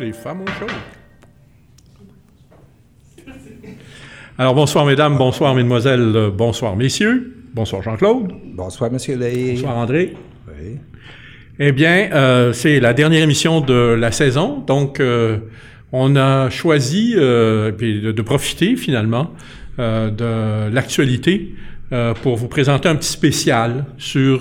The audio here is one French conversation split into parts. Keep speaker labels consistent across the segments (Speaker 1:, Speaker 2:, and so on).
Speaker 1: Les femmes ont chaud. Alors, bonsoir, mesdames, bonsoir, mesdemoiselles, euh, bonsoir, messieurs. Bonsoir, Jean-Claude.
Speaker 2: Bonsoir, monsieur Lay.
Speaker 1: Bonsoir, André.
Speaker 2: Oui.
Speaker 1: Eh bien, euh, c'est la dernière émission de la saison, donc euh, on a choisi euh, de, de profiter finalement de l'actualité pour vous présenter un petit spécial sur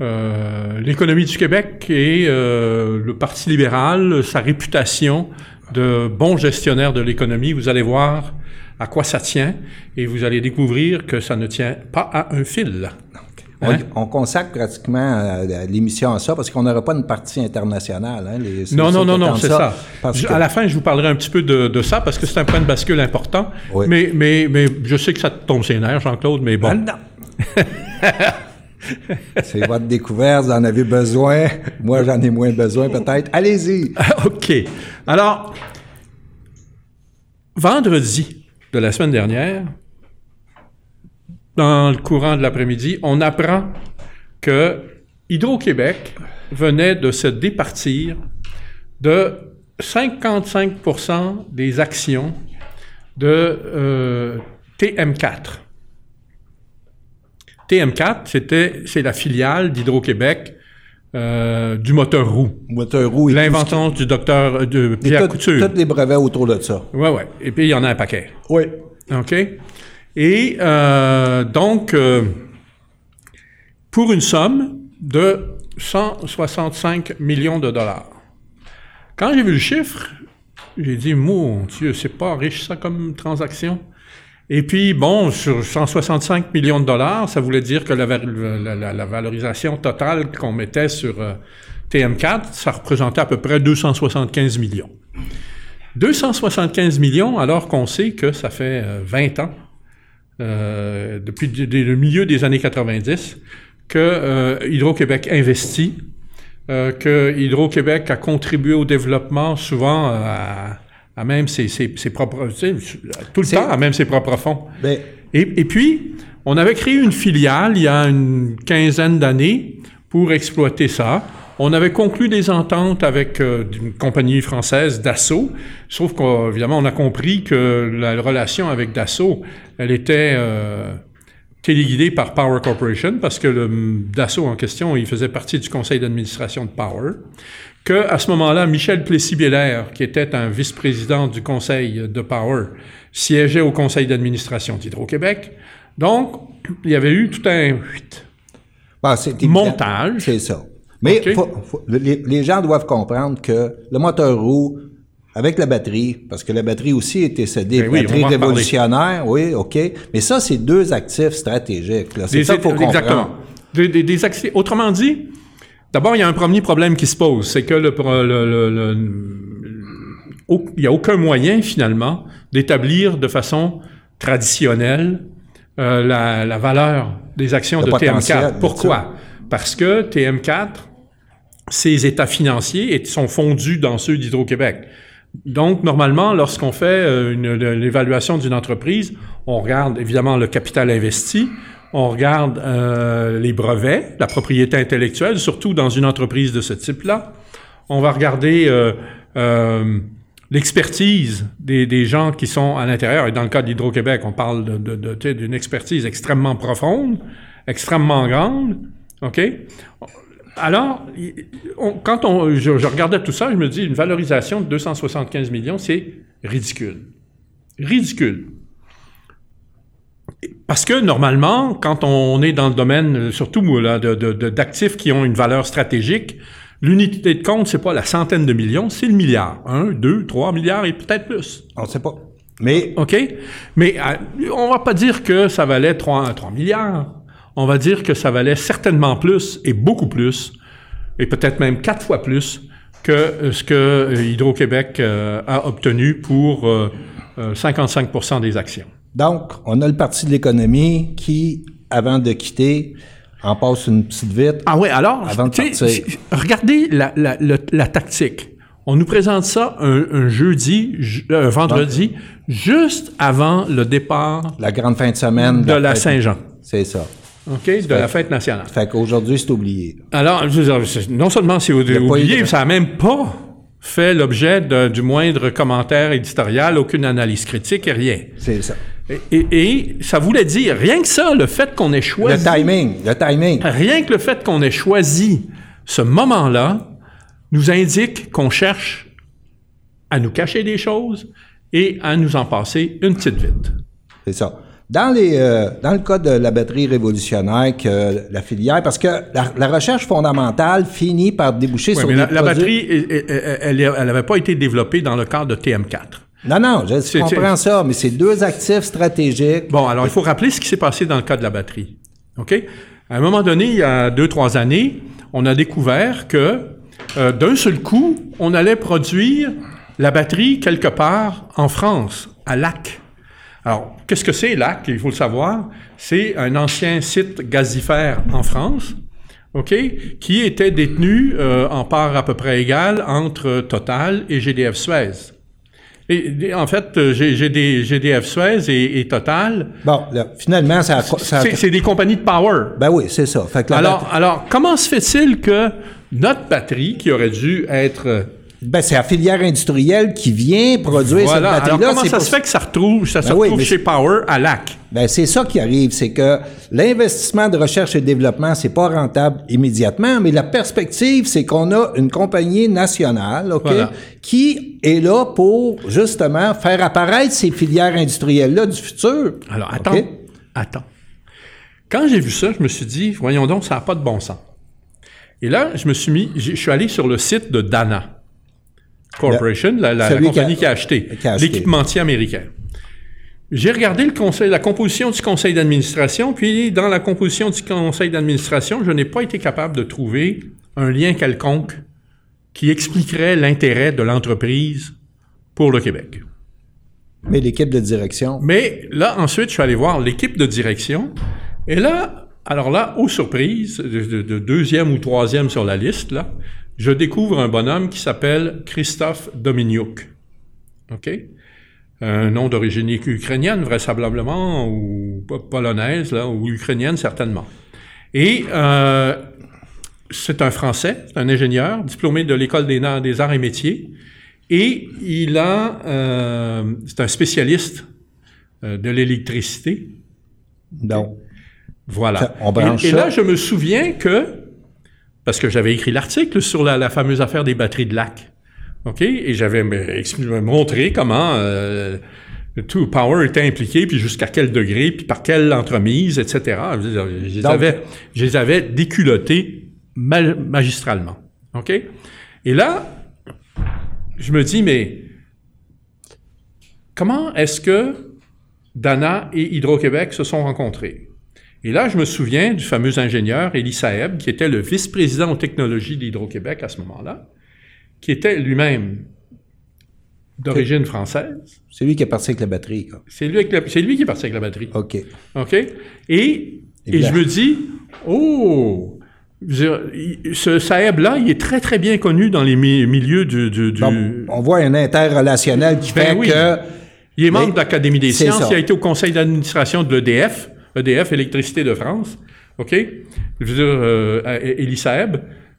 Speaker 1: euh, l'économie du Québec et euh, le Parti libéral, sa réputation de bon gestionnaire de l'économie. Vous allez voir à quoi ça tient et vous allez découvrir que ça ne tient pas à un fil.
Speaker 2: On,
Speaker 1: Hein?
Speaker 2: on consacre pratiquement euh, l'émission à ça parce qu'on n'aura pas une partie internationale. Hein, les-
Speaker 1: Non, non, non, non, c'est ça.
Speaker 2: Parce
Speaker 1: Je-
Speaker 2: que-
Speaker 1: À la fin, je vous parlerai un petit peu de, de ça parce que c'est un point de bascule important.
Speaker 2: Oui.
Speaker 1: Mais, mais, mais je sais que ça te tombe sur les nerfs, Jean-Claude, mais bon.
Speaker 2: Ah, non. c'est votre découverte, vous en avez besoin. Moi, j'en ai moins besoin peut-être. Allez-y.
Speaker 1: OK. Alors, vendredi de la semaine dernière, dans le courant de l'après-midi, on apprend que Hydro-Québec venait de se départir de 55% des actions de euh, TM4. TM4, c'était, c'est la filiale d'Hydro-Québec euh, du moteur roue.
Speaker 2: Moteur roue
Speaker 1: L'invention du docteur de Pierre
Speaker 2: tout-
Speaker 1: Couture.
Speaker 2: tous les brevets autour de ça.
Speaker 1: Ouais, ouais. Et puis, il y en a un paquet.
Speaker 2: Oui.
Speaker 1: OK? Et euh, donc, euh, pour une somme de 165 millions de dollars. Quand j'ai vu le chiffre, j'ai dit, mon Dieu, c'est pas riche ça comme transaction. Et puis, bon, sur 165 millions de dollars, ça voulait dire que la, val- la- la- la valorisation totale qu'on mettait sur euh, TM4, ça représentait à peu près 275 millions. 275 millions, alors qu'on sait que ça fait euh, 20 ans, euh, depuis le milieu des années 90, que euh, Hydro-Québec investit, euh, que Hydro-Québec a contribué au développement souvent euh, à, à même ses, ses- ses propres, tu sais, tout le temps, à même ses propres fonds.
Speaker 2: Ben,
Speaker 1: Et, et puis, on avait créé une filiale il y a une quinzaine d'années pour exploiter ça. On avait conclu des ententes avec euh, une compagnie française, Dassault, sauf qu'évidemment, on a compris que la relation avec Dassault, elle était euh, téléguidée par Power Corporation, parce que le Dassault en question, il faisait partie du conseil d'administration de Power, que à ce moment-là, Michel Plessis-Bélair, qui était un vice-président du conseil de Power, siégeait au conseil d'administration d'Hydro-Québec. Donc, il y avait eu tout un
Speaker 2: bon, évident.
Speaker 1: montage.
Speaker 2: C'est ça. Mais
Speaker 1: OK.
Speaker 2: faut- faut- les, les gens doivent comprendre que le moteur roue, avec la batterie, parce que la batterie aussi était cédée,
Speaker 1: Ben oui,
Speaker 2: batterie
Speaker 1: parler.
Speaker 2: révolutionnaire, oui, OK. Mais ça, c'est deux actifs stratégiques. C'est ça qu'il faut comprendre.
Speaker 1: exactement. Des, des- des accès- Autrement dit, d'abord, il y a un premier problème qui se pose, c'est que le, pro- le- le- le- au- il n'y a aucun moyen, finalement, d'établir de façon traditionnelle euh, la, la valeur des actions de
Speaker 2: potentiel, bien
Speaker 1: TM4. Pourquoi? Parce que TM4, ses états financiers sont fondus dans ceux d'Hydro-Québec. Donc, normalement, lorsqu'on fait euh, l'évaluation d'une entreprise, on regarde évidemment le capital investi, on regarde euh, les brevets, la propriété intellectuelle, surtout dans une entreprise de ce type-là. On va regarder euh, euh, l'expertise des, gens qui sont à l'intérieur. Et dans le cas d'Hydro-Québec, on parle d'une expertise extrêmement profonde, extrêmement grande. OK? Alors, quand on, je regardais tout ça, je me dis, une valorisation de 275 millions, c'est ridicule. Ridicule. Parce que normalement, quand on est dans le domaine, euh, surtout là, de- d'actifs qui ont une valeur stratégique, l'unité de compte, c'est pas la centaine de millions, c'est le milliard. Un, deux, trois milliards et peut-être plus.
Speaker 2: On ne sait pas. Mais
Speaker 1: OK? Mais euh, on va pas dire que ça valait 3, 3 milliards. On va dire que ça valait certainement plus et beaucoup plus, et peut-être même quatre fois plus que euh, ce que Hydro-Québec euh, a obtenu pour euh, 55% des actions.
Speaker 2: Donc, on a le parti de l'économie qui, avant de quitter, en passe une petite vite.
Speaker 1: Ah oui, alors,
Speaker 2: Avant de partir.
Speaker 1: regardez la, la- la tactique. On nous présente ça un, un jeudi, un vendredi, juste avant le départ
Speaker 2: La grande fin de semaine.
Speaker 1: de la. Saint-Jean,
Speaker 2: C'est ça.
Speaker 1: OK, de la fête nationale.
Speaker 2: Fait qu'aujourd'hui, c'est oublié.
Speaker 1: Alors, non seulement c'est oublié,
Speaker 2: de-
Speaker 1: ça n'a même pas fait l'objet du moindre commentaire éditorial, aucune analyse critique et rien.
Speaker 2: C'est ça.
Speaker 1: Et, et, ça voulait dire, rien que ça, le fait qu'on ait choisi...
Speaker 2: Le timing, le timing.
Speaker 1: Rien que le fait qu'on ait choisi ce moment-là nous indique qu'on cherche à nous cacher des choses et à nous en passer une petite vite.
Speaker 2: C'est ça. Dans, les, euh, dans le cas de la batterie révolutionnaire, que la filière, parce que la, recherche fondamentale finit par déboucher sur
Speaker 1: mais
Speaker 2: des
Speaker 1: la, la batterie, elle n'avait pas été développée dans le cadre de TM4.
Speaker 2: Non, non, je comprends ça, mais c'est deux actifs stratégiques.
Speaker 1: Bon, alors il faut rappeler ce qui s'est passé dans le cas de la batterie. OK? À un moment donné, il y a deux, trois années, on a découvert que euh, d'un seul coup, on allait produire la batterie quelque part en France, à Lac. Alors, qu'est-ce que c'est Lac? Il faut le savoir. C'est un ancien site gazifère en France, OK, qui était détenu euh, en part à peu près égale entre Total et GDF Suez. Et, en fait, euh, j'ai des GDF Suez et, Total.
Speaker 2: Bon, finalement, ça, ça
Speaker 1: c'est des compagnies de power.
Speaker 2: Ben oui, c'est ça.
Speaker 1: Fait que alors, alors, comment se fait-il que notre batterie, qui aurait dû être
Speaker 2: ben, c'est la filière industrielle qui vient produire cette batterie-là.
Speaker 1: Alors, comment ça se fait que ça retrouve, ça se ben retrouve chez Power à Lac?
Speaker 2: Ben, c'est ça qui arrive, c'est que l'investissement de recherche et développement, c'est pas rentable immédiatement, mais la perspective, c'est qu'on a une compagnie nationale, OK, qui est là pour, justement, faire apparaître ces filières industrielles-là du futur.
Speaker 1: Alors, attends, attends. Quand j'ai vu ça, je me suis dit, voyons donc, ça n'a pas de bon sens. Et là, je me suis mis, je suis allé sur le site de Dana. Corporation, la, compagnie qui a, acheté, l'équipementier américain. J'ai regardé le conseil, la composition du conseil d'administration, puis dans la composition du conseil d'administration, je n'ai pas été capable de trouver un lien quelconque qui expliquerait l'intérêt de l'entreprise pour le Québec.
Speaker 2: Mais l'équipe de direction.
Speaker 1: Mais là, ensuite, je suis allé voir l'équipe de direction. Et là, alors là, aux surprises, de, de, deuxième ou troisième sur la liste, là, je découvre un bonhomme qui s'appelle Christophe Dominiuk. OK? Un nom d'origine ukrainienne, vraisemblablement, ou polonaise, là, ou ukrainienne, certainement. Et euh, c'est un Français, un ingénieur, diplômé de l'École des, des, arts et métiers, et il a, euh, c'est un spécialiste euh, de l'électricité.
Speaker 2: Donc,
Speaker 1: voilà. et là, je me souviens que parce que j'avais écrit l'article sur la, fameuse affaire des batteries de lac. OK? Et j'avais montré comment euh, tout Power était impliqué, puis jusqu'à quel degré, puis par quelle entremise, etc. Je les, avais, je les avais déculottés magistralement. OK? Et là, je me dis, mais comment est-ce que Dana et Hydro-Québec se sont rencontrés? Et là, je me souviens du fameux ingénieur Elie Saeb, qui était le vice-président aux technologies d'Hydro-Québec à ce moment-là, qui était lui-même d'origine française.
Speaker 2: C'est lui qui est parti avec la batterie.
Speaker 1: C'est lui, lui, qui est parti avec la batterie.
Speaker 2: OK.
Speaker 1: OK? Et, et je me dis, oh, ce Saeb-là, il est très, très bien connu dans les milieux du... du,
Speaker 2: on voit un interrelationnel qui ben fait que...
Speaker 1: Il est membre de l'Académie des sciences, il a été au conseil d'administration de l'EDF. EDF, Électricité de France, OK? Je veux dire, euh,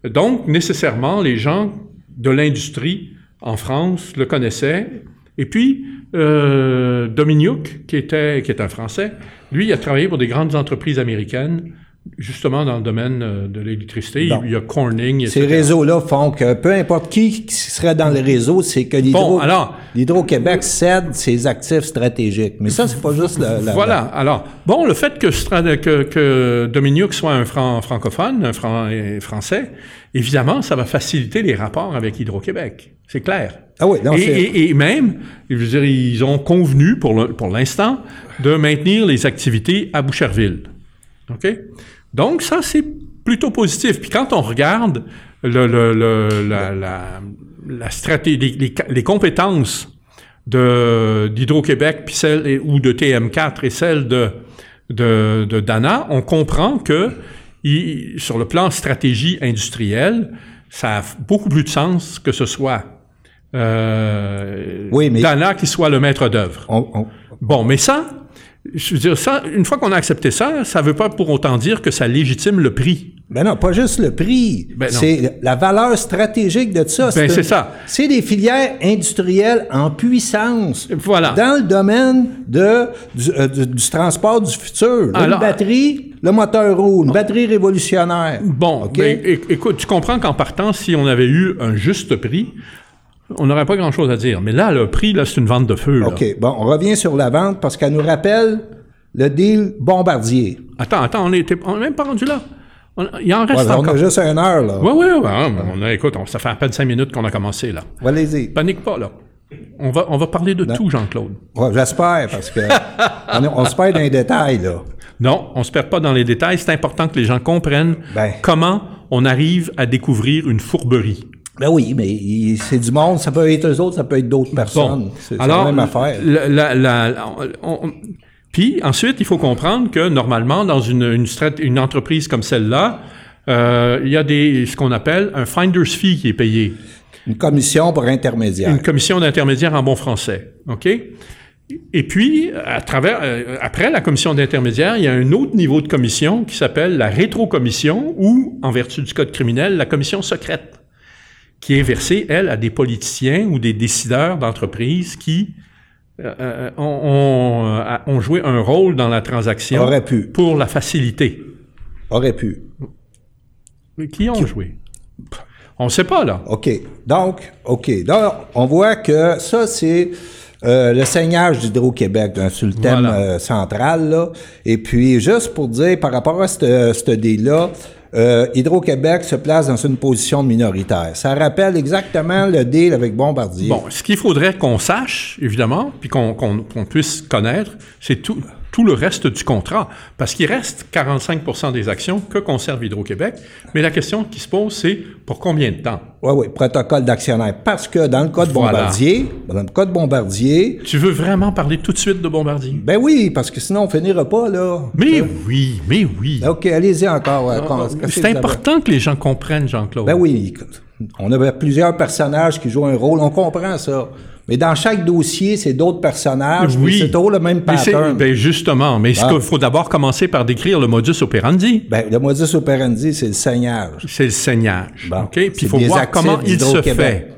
Speaker 1: Donc, nécessairement, les gens de l'industrie en France le connaissaient. Et puis, euh, Dominique, qui était, qui est un Français, lui, il a travaillé pour des grandes entreprises américaines justement dans le domaine euh, de l'électricité. Il y a Corning, etc.
Speaker 2: Ces réseaux-là font que peu importe qui, serait dans le réseau, c'est que l'Hydro-Québec cède ses actifs stratégiques. Mais ça, c'est pas juste la,
Speaker 1: Voilà. Alors, bon, le fait que, que, que Dominique soit un francophone, un français, évidemment, ça va faciliter les rapports avec Hydro-Québec. C'est clair.
Speaker 2: Ah oui,
Speaker 1: et, et, même, je veux dire, ils ont convenu pour l'instant de maintenir les activités à Boucherville. OK? Donc, ça, c'est plutôt positif. Puis quand on regarde le, le, la, la, la, stratégie, les, les, compétences d'Hydro-Québec celle, ou de TM4 et celles de, de, de Dana, on comprend que sur le plan stratégie industrielle, ça a beaucoup plus de sens que ce soit euh, Dana qui soit le maître d'œuvre. Bon, mais ça, je veux dire, ça, une fois qu'on a accepté ça, ça ne veut pas pour autant dire que ça légitime le prix.
Speaker 2: Ben non, pas juste le prix.
Speaker 1: Ben non.
Speaker 2: c'est la valeur stratégique de ça.
Speaker 1: Ben, c'est ça.
Speaker 2: C'est des filières industrielles en puissance.
Speaker 1: Voilà.
Speaker 2: Dans le domaine de, du, euh, du- du transport du futur. Là,
Speaker 1: Alors-
Speaker 2: une batterie, le moteur roule, une batterie révolutionnaire.
Speaker 1: Bon,
Speaker 2: OK?
Speaker 1: ben, écoute, tu comprends qu'en partant, si on avait eu un juste prix, on n'aurait pas grand-chose à dire. Mais là, le prix, là, c'est une vente de feu. là.
Speaker 2: OK. Bon, on revient sur la vente parce qu'elle nous rappelle le deal Bombardier.
Speaker 1: Attends, attends, on n'est même pas rendu là. On- il en reste
Speaker 2: Ouais, on
Speaker 1: encore.
Speaker 2: a juste une heure, là.
Speaker 1: Oui, oui, oui. On a, écoute, on- ça fait à peine cinq minutes qu'on a commencé, là.
Speaker 2: Allez-y.
Speaker 1: Panique pas, là. On va, on va parler de tout, Jean-Claude.
Speaker 2: Ouais, J'espère, parce que on, on se perd dans les détails, là.
Speaker 1: Non, on se perd pas dans les détails. C'est important que les gens comprennent
Speaker 2: Ben.
Speaker 1: comment on arrive à découvrir une fourberie.
Speaker 2: Ben oui, mais c'est du monde, ça peut être eux autres, ça peut être d'autres personnes. C'est la même affaire.
Speaker 1: la- la- la- on- on- puis ensuite, il faut comprendre que normalement, dans une, une, strat- une entreprise comme celle-là, euh, il y a des, ce qu'on appelle un finder's fee qui est payé,
Speaker 2: Une commission pour intermédiaire.
Speaker 1: une commission d'intermédiaire en bon français. OK? Et puis, à travers, euh, après la commission d'intermédiaire, il y a un autre niveau de commission qui s'appelle la rétrocommission ou, en vertu du code criminel, la commission secrète, qui est versée, elle, à des politiciens ou des décideurs d'entreprise qui euh, euh, ont, ont, euh, ont joué un rôle dans la transaction
Speaker 2: Aurait pu.
Speaker 1: pour la faciliter.
Speaker 2: Aurait pu.
Speaker 1: Mais qui ont joué? On ne sait pas, là.
Speaker 2: OK. Donc, OK. Donc, on voit que ça, c'est euh, le seignage d'Hydro-Québec, hein, sur le thème
Speaker 1: Voilà.
Speaker 2: euh, central. Là. Et puis, juste pour dire, par rapport à ce ce deal-là, euh, Hydro-Québec se place dans une position minoritaire. Ça rappelle exactement le deal avec Bombardier.
Speaker 1: Bon, ce qu'il faudrait qu'on sache, évidemment, puis qu'on puisse connaître, c'est tout, tout le reste du contrat. Parce qu'il reste 45% des actions que conserve Hydro-Québec. Mais la question qui se pose, c'est pour combien de temps?
Speaker 2: Oui, oui, protocole d'actionnaire. Parce que dans le cas de
Speaker 1: Voilà.
Speaker 2: Bombardier, dans le cas de Bombardier,
Speaker 1: Tu veux vraiment parler tout de suite de Bombardier?
Speaker 2: ben oui, parce que sinon on finira pas, là.
Speaker 1: Mais oui, mais oui.
Speaker 2: OK, allez-y encore. con- qu'est-ce que
Speaker 1: C'est
Speaker 2: avez?
Speaker 1: important que les gens comprennent, Jean-Claude.
Speaker 2: Ben oui, on avait plusieurs personnages qui jouent un rôle, on comprend ça. Mais dans chaque dossier, c'est d'autres personnages,
Speaker 1: Oui.
Speaker 2: c'est toujours le même pattern.
Speaker 1: ben justement, mais
Speaker 2: Ah.
Speaker 1: il faut d'abord commencer par décrire le modus operandi.
Speaker 2: Ben, le modus operandi, c'est le seignage.
Speaker 1: C'est le saignage.
Speaker 2: Bon.
Speaker 1: OK? Puis il faut voir comment il se fait.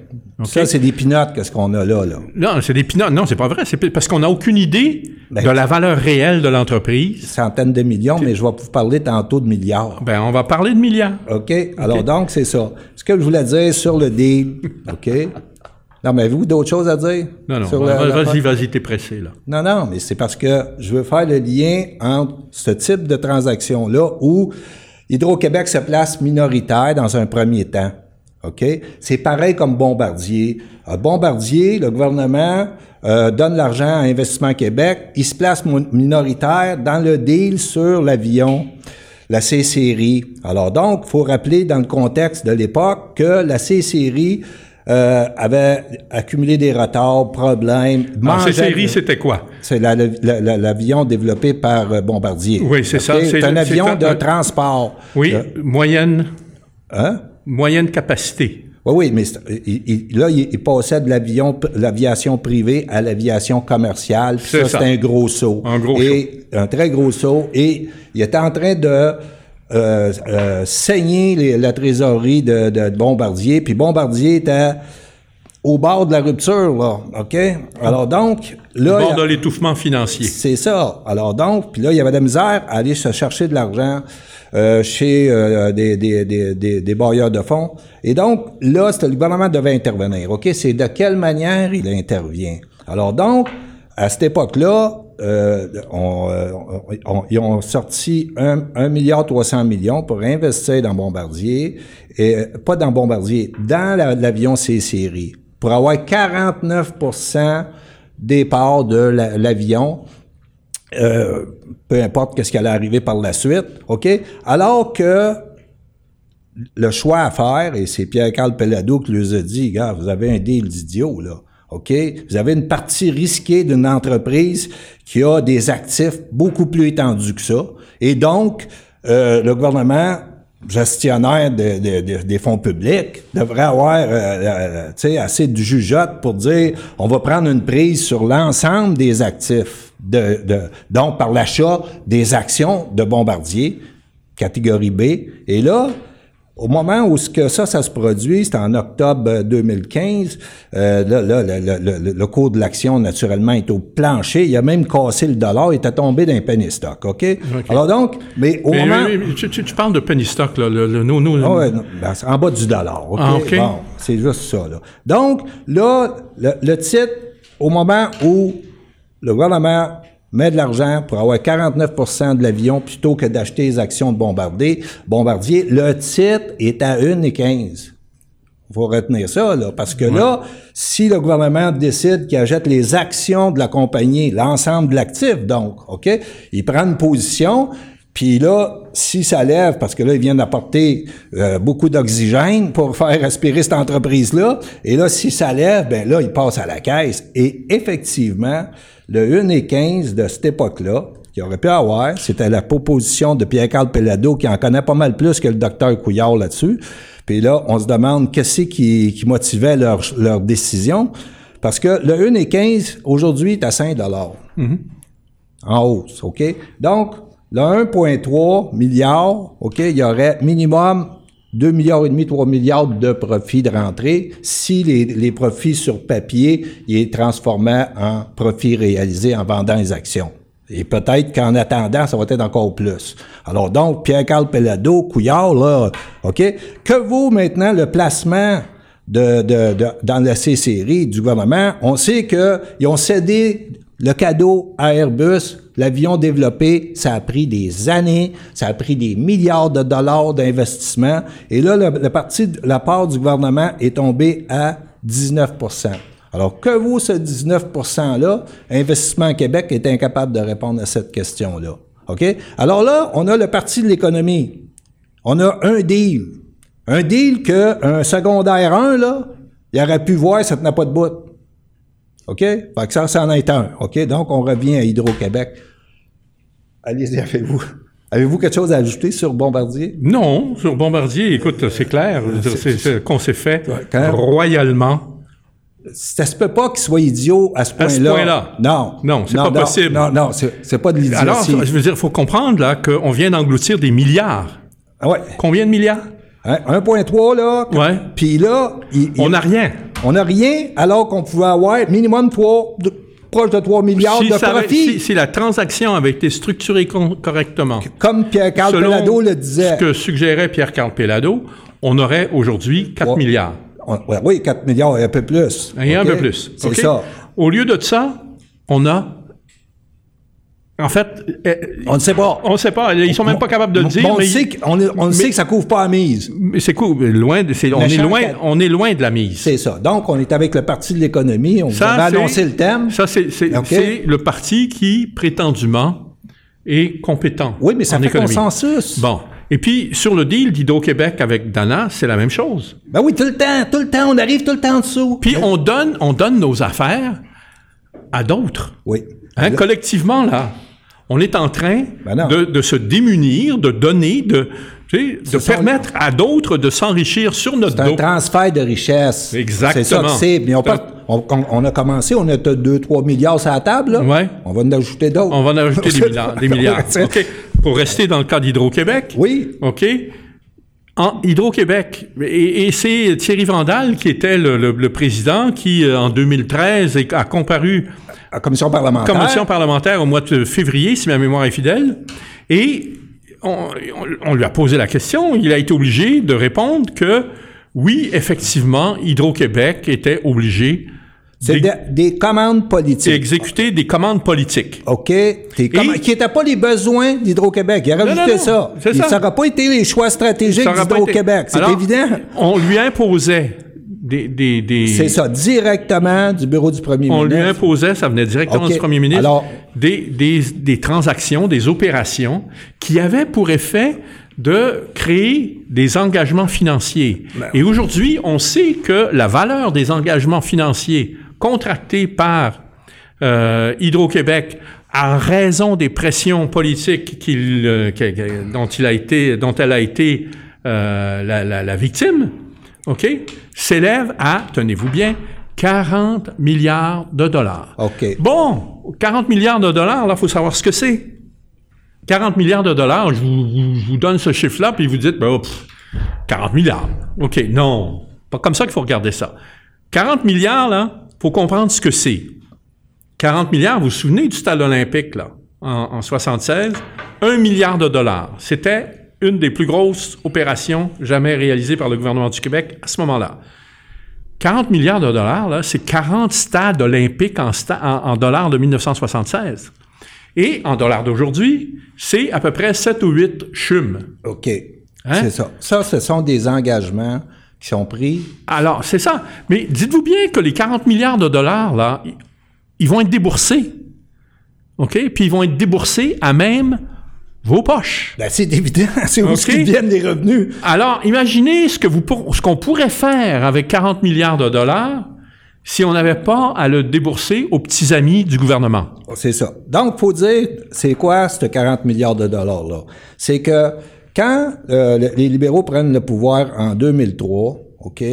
Speaker 2: Ça, c'est des pinottes, qu'est-ce qu'on a là, là?
Speaker 1: Non, c'est des pinottes. Non, c'est pas vrai. C'est parce qu'on n'a aucune idée
Speaker 2: Ben,
Speaker 1: de la valeur réelle de l'entreprise.
Speaker 2: Centaines de millions, mais je vais vous parler tantôt de milliards.
Speaker 1: Ben, on va parler de milliards.
Speaker 2: OK? Alors, donc, c'est ça. Ce que je voulais dire sur le deal, OK? Non, mais avez-vous d'autres choses à dire?
Speaker 1: Non, non. Vas-y, vas-y, t'es pressé, là.
Speaker 2: Non, non, mais c'est parce que je veux faire le lien entre ce type de transaction-là où Hydro-Québec se place minoritaire dans un premier temps. OK? C'est pareil comme Bombardier. À Bombardier, le gouvernement euh, donne l'argent à Investissement Québec. Il se place minoritaire dans le deal sur l'avion, la C-Série. Alors donc, il faut rappeler dans le contexte de l'époque que la C-Série euh, avait accumulé des retards, problèmes.
Speaker 1: Alors, ces
Speaker 2: mangeait-
Speaker 1: séries, c'était quoi?
Speaker 2: c'est la- la- la- l'avion développé par euh, Bombardier.
Speaker 1: Oui, c'est ça. C'est
Speaker 2: un avion de transport.
Speaker 1: Oui,
Speaker 2: Euh,
Speaker 1: moyenne,
Speaker 2: hein?
Speaker 1: moyenne capacité.
Speaker 2: Oui, oui, mais c'est- il- il- là, il, il passait de l'avion, l'aviation privée à l'aviation commerciale. Ça,
Speaker 1: ça.
Speaker 2: c'était un gros saut.
Speaker 1: Un gros
Speaker 2: et, Un très gros saut. Et il était en train de euh, euh, saigner les- la trésorerie de, de Bombardier. Puis Bombardier était au bord de la rupture, là. OK? Alors donc, là...
Speaker 1: Au bord
Speaker 2: a-
Speaker 1: de l'étouffement financier.
Speaker 2: C'est ça. Alors donc, puis là, il y avait de la misère à aller se chercher de l'argent euh, chez euh, des, des, des, bailleurs de fonds. Et donc, là, le gouvernement devait intervenir. OK? C'est de quelle manière il intervient. Alors donc, à cette époque-là, euh, on, euh, on- ils ont sorti un, un milliard 300 millions pour investir dans Bombardier, et euh, pas dans Bombardier, dans la- l'avion C-Série, pour avoir 49% des parts de la- l'avion euh, peu importe qu'est-ce qui allait arriver par la suite, OK? Alors que le choix à faire, et c'est Pierre-Carl Pellado qui nous a dit, gars, vous avez un deal d'idiot, là. OK? Vous avez une partie risquée d'une entreprise qui a des actifs beaucoup plus étendus que ça. Et donc, euh, le gouvernement gestionnaire de- de- de- des fonds publics devrait avoir euh, euh, sais, assez de jugeote pour dire on va prendre une prise sur l'ensemble des actifs, donc par l'achat des actions de Bombardier. catégorie B. Et là, au moment où ce que ça, ça se produit, c'est en octobre 2015. Euh, là, là, le, le, cours de l'action, naturellement, est au plancher. Il a même cassé le dollar. Il était tombé d'un penny stock, OK? Alors donc, mais au moment...
Speaker 1: tu, tu, parles de penny stock, là. Le, nous, nous,
Speaker 2: ah ouais, ben, en bas du dollar, OK? Ah, Bon, c'est juste ça, là. Donc, là, le titre, au moment où le gouvernement met de l'argent pour avoir 49% de l'avion plutôt que d'acheter les actions de Bombardier. Bombardier, le titre est à 1,15. Il faut retenir ça, là, parce que là, si le gouvernement décide qu'il achète les actions de la compagnie, l'ensemble de l'actif, donc, OK, il prend une position, puis là, si ça lève, parce que là, il vient d'apporter euh, beaucoup d'oxygène pour faire respirer cette entreprise-là, et là, si ça lève, ben là, il passe à la caisse. Et effectivement, le 1 et 15 de cette époque-là, qui aurait pu avoir, c'était la proposition de Pierre-Carl Pellado, qui en connaît pas mal plus que le docteur Couillard là-dessus. Puis là, on se demande qu'est-ce qui, qui motivait leur, leur décision. Parce que le 1 et 15, aujourd'hui, est à 5 dollars. Mm-hmm. En hausse, OK? Donc, le 1,3 milliard, OK, il y aurait minimum 2 milliards et demi, 3 milliards de profits de rentrée si les, profits sur papier ils transformaient en profits réalisés en vendant les actions. Et peut-être qu'en attendant, ça va être encore plus. Alors donc, Pierre-Carl Pellado, Couillard, là, OK? Que vaut maintenant le placement de, de, de dans la C-série du gouvernement? On sait qu'ils ont cédé le cadeau à Airbus, l'avion développé, ça a pris des années, ça a pris des milliards de dollars d'investissement. Et là, parti, la part du gouvernement est tombée à 19% alors, que vaut ce 19 %-là? Investissement Québec est incapable de répondre à cette question-là. OK? Alors là, on a le parti de l'économie. On a un deal. Un deal que un secondaire 1, là, il aurait pu voir, ça tenait pas de bout. OK? Fait que ça, ça en est un. OK? Donc, on revient à Hydro-Québec. Allez-y, avez-vous. Avez-vous quelque chose à ajouter sur Bombardier?
Speaker 1: Non, sur Bombardier, écoute, c'est clair. C'est qu'on s'est fait royalement.
Speaker 2: Ça se peut pas qu'il soit idiot à ce point-là. À ce
Speaker 1: point-là.
Speaker 2: Non.
Speaker 1: Non, c'est pas possible.
Speaker 2: Non, non, c'est pas de l'idiotie.
Speaker 1: Alors, je veux dire, il faut comprendre, là, qu'on vient d'engloutir des milliards.
Speaker 2: Ouais.
Speaker 1: Combien de milliards?
Speaker 2: 1,3, là.
Speaker 1: Ouais.
Speaker 2: Puis là...
Speaker 1: on n'a rien.
Speaker 2: On n'a rien, alors qu'on pouvait avoir minimum 3, proche de 3 milliards de profits.
Speaker 1: Si, la transaction avait été structurée correctement...
Speaker 2: Comme Pierre-Carl Pellado le disait.
Speaker 1: ce que suggérait Pierre-Carl Pellado, on aurait aujourd'hui 4 milliards.
Speaker 2: oui, 4 milliards et un peu plus.
Speaker 1: Et un peu plus.
Speaker 2: C'est ça.
Speaker 1: Au lieu de ça, on a en fait,
Speaker 2: on ne sait pas.
Speaker 1: On ne sait pas. Ils sont même pas capables de le dire.
Speaker 2: on, sait que, on, sait que ça couvre pas la mise.
Speaker 1: Mais c'est cool. Loin de, on est loin, on est loin de la mise.
Speaker 2: C'est ça. Donc, on est avec le parti de l'économie. On va annoncer le thème.
Speaker 1: Ça, c'est le parti qui prétendument est compétent.
Speaker 2: Oui, mais ça fait consensus.
Speaker 1: Bon. Et puis, sur le deal d'Hydro-Québec avec Dana, c'est la même chose.
Speaker 2: Ben oui, tout le temps, tout le temps, on arrive tout le temps en dessous.
Speaker 1: Puis, on donne, on donne nos affaires à d'autres.
Speaker 2: Oui.
Speaker 1: Hein, collectivement, là on est en train ben de, se démunir, de donner, de, de permettre à d'autres de s'enrichir sur notre dos.
Speaker 2: C'est un transfert de richesse.
Speaker 1: Exactement.
Speaker 2: C'est ça que c'est. Mais on, a commencé, on a 2-3 milliards sur la table.
Speaker 1: Ouais.
Speaker 2: On va en ajouter d'autres.
Speaker 1: On va en ajouter des milliards. Des milliards. OK. Pour rester dans le cas d'Hydro-Québec.
Speaker 2: Oui.
Speaker 1: OK. En Hydro-Québec, et, c'est Thierry Vandal qui était le, président qui, euh, en 2013, a comparu
Speaker 2: à commission parlementaire.
Speaker 1: Commission parlementaire au mois de février, si ma mémoire est fidèle. Et on, lui a posé la question. Il a été obligé de répondre que oui, effectivement, Hydro-Québec était obligé
Speaker 2: c'est des commandes politiques.
Speaker 1: Exécuter des commandes politiques.
Speaker 2: OK? qui n'étaient pas les besoins d'Hydro-Québec. Il a rajouté ça. ça n'aurait pas été les choix stratégiques d'Hydro-Québec. C'est évident.
Speaker 1: On lui imposait des,
Speaker 2: C'est ça, directement du bureau du premier
Speaker 1: ministre.
Speaker 2: On
Speaker 1: lui imposait, ça venait directement du premier ministre, Alors, des, des, transactions, des opérations qui avaient pour effet de créer des engagements financiers. Ben Et aujourd'hui, on sait que la valeur des engagements financiers contractés par euh, Hydro-Québec à raison des pressions politiques qu'il, euh, dont, il a été, dont elle a été euh, la, la, la victime, OK, s'élève à, tenez-vous bien, 40 milliards de dollars.
Speaker 2: OK.
Speaker 1: Bon, 40 milliards de dollars, là, il faut savoir ce que c'est. 40 milliards de dollars, je vous, donne ce chiffre-là, puis vous dites, ben, 40 milliards. OK, non, pas comme ça qu'il faut regarder ça. 40 milliards, là, faut comprendre ce que c'est. 40 milliards, vous vous souvenez du stade olympique, là, en, en 76? 1 milliard de dollars. C'était une des plus grosses opérations jamais réalisées par le gouvernement du Québec à ce moment-là. 40 milliards de dollars, là, c'est 40 stades olympiques en, en, dollars de 1976. Et en dollars d'aujourd'hui, c'est à peu près 7 ou 8 chumes.
Speaker 2: OK. Hein? C'est ça. Ça, ce sont des engagements qui sont pris.
Speaker 1: Alors, c'est ça. Mais dites-vous bien que les 40 milliards de dollars, là, ils vont être déboursés. OK? Puis ils vont être déboursés à même vos poches.
Speaker 2: Ben, c'est évident, c'est où viennent les revenus.
Speaker 1: Alors, imaginez ce que vous ce qu'on pourrait faire avec 40 milliards de dollars si on n'avait pas à le débourser aux petits amis du gouvernement.
Speaker 2: C'est ça. Donc, faut dire, c'est quoi ce 40 milliards de dollars là C'est que quand euh, les libéraux prennent le pouvoir en 2003, OK,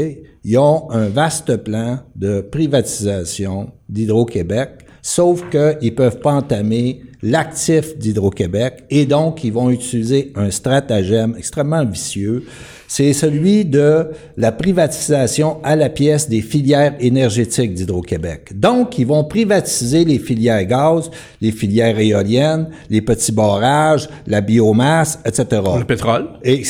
Speaker 2: ils ont un vaste plan de privatisation d'Hydro-Québec, sauf qu'ils ne peuvent pas entamer l'actif d'Hydro-Québec et donc ils vont utiliser un stratagème extrêmement vicieux. C'est celui de la privatisation à la pièce des filières énergétiques d'Hydro-Québec. Donc, ils vont privatiser les filières gaz, les filières éoliennes, les petits barrages, la biomasse, etc.
Speaker 1: Le pétrole.
Speaker 2: Et,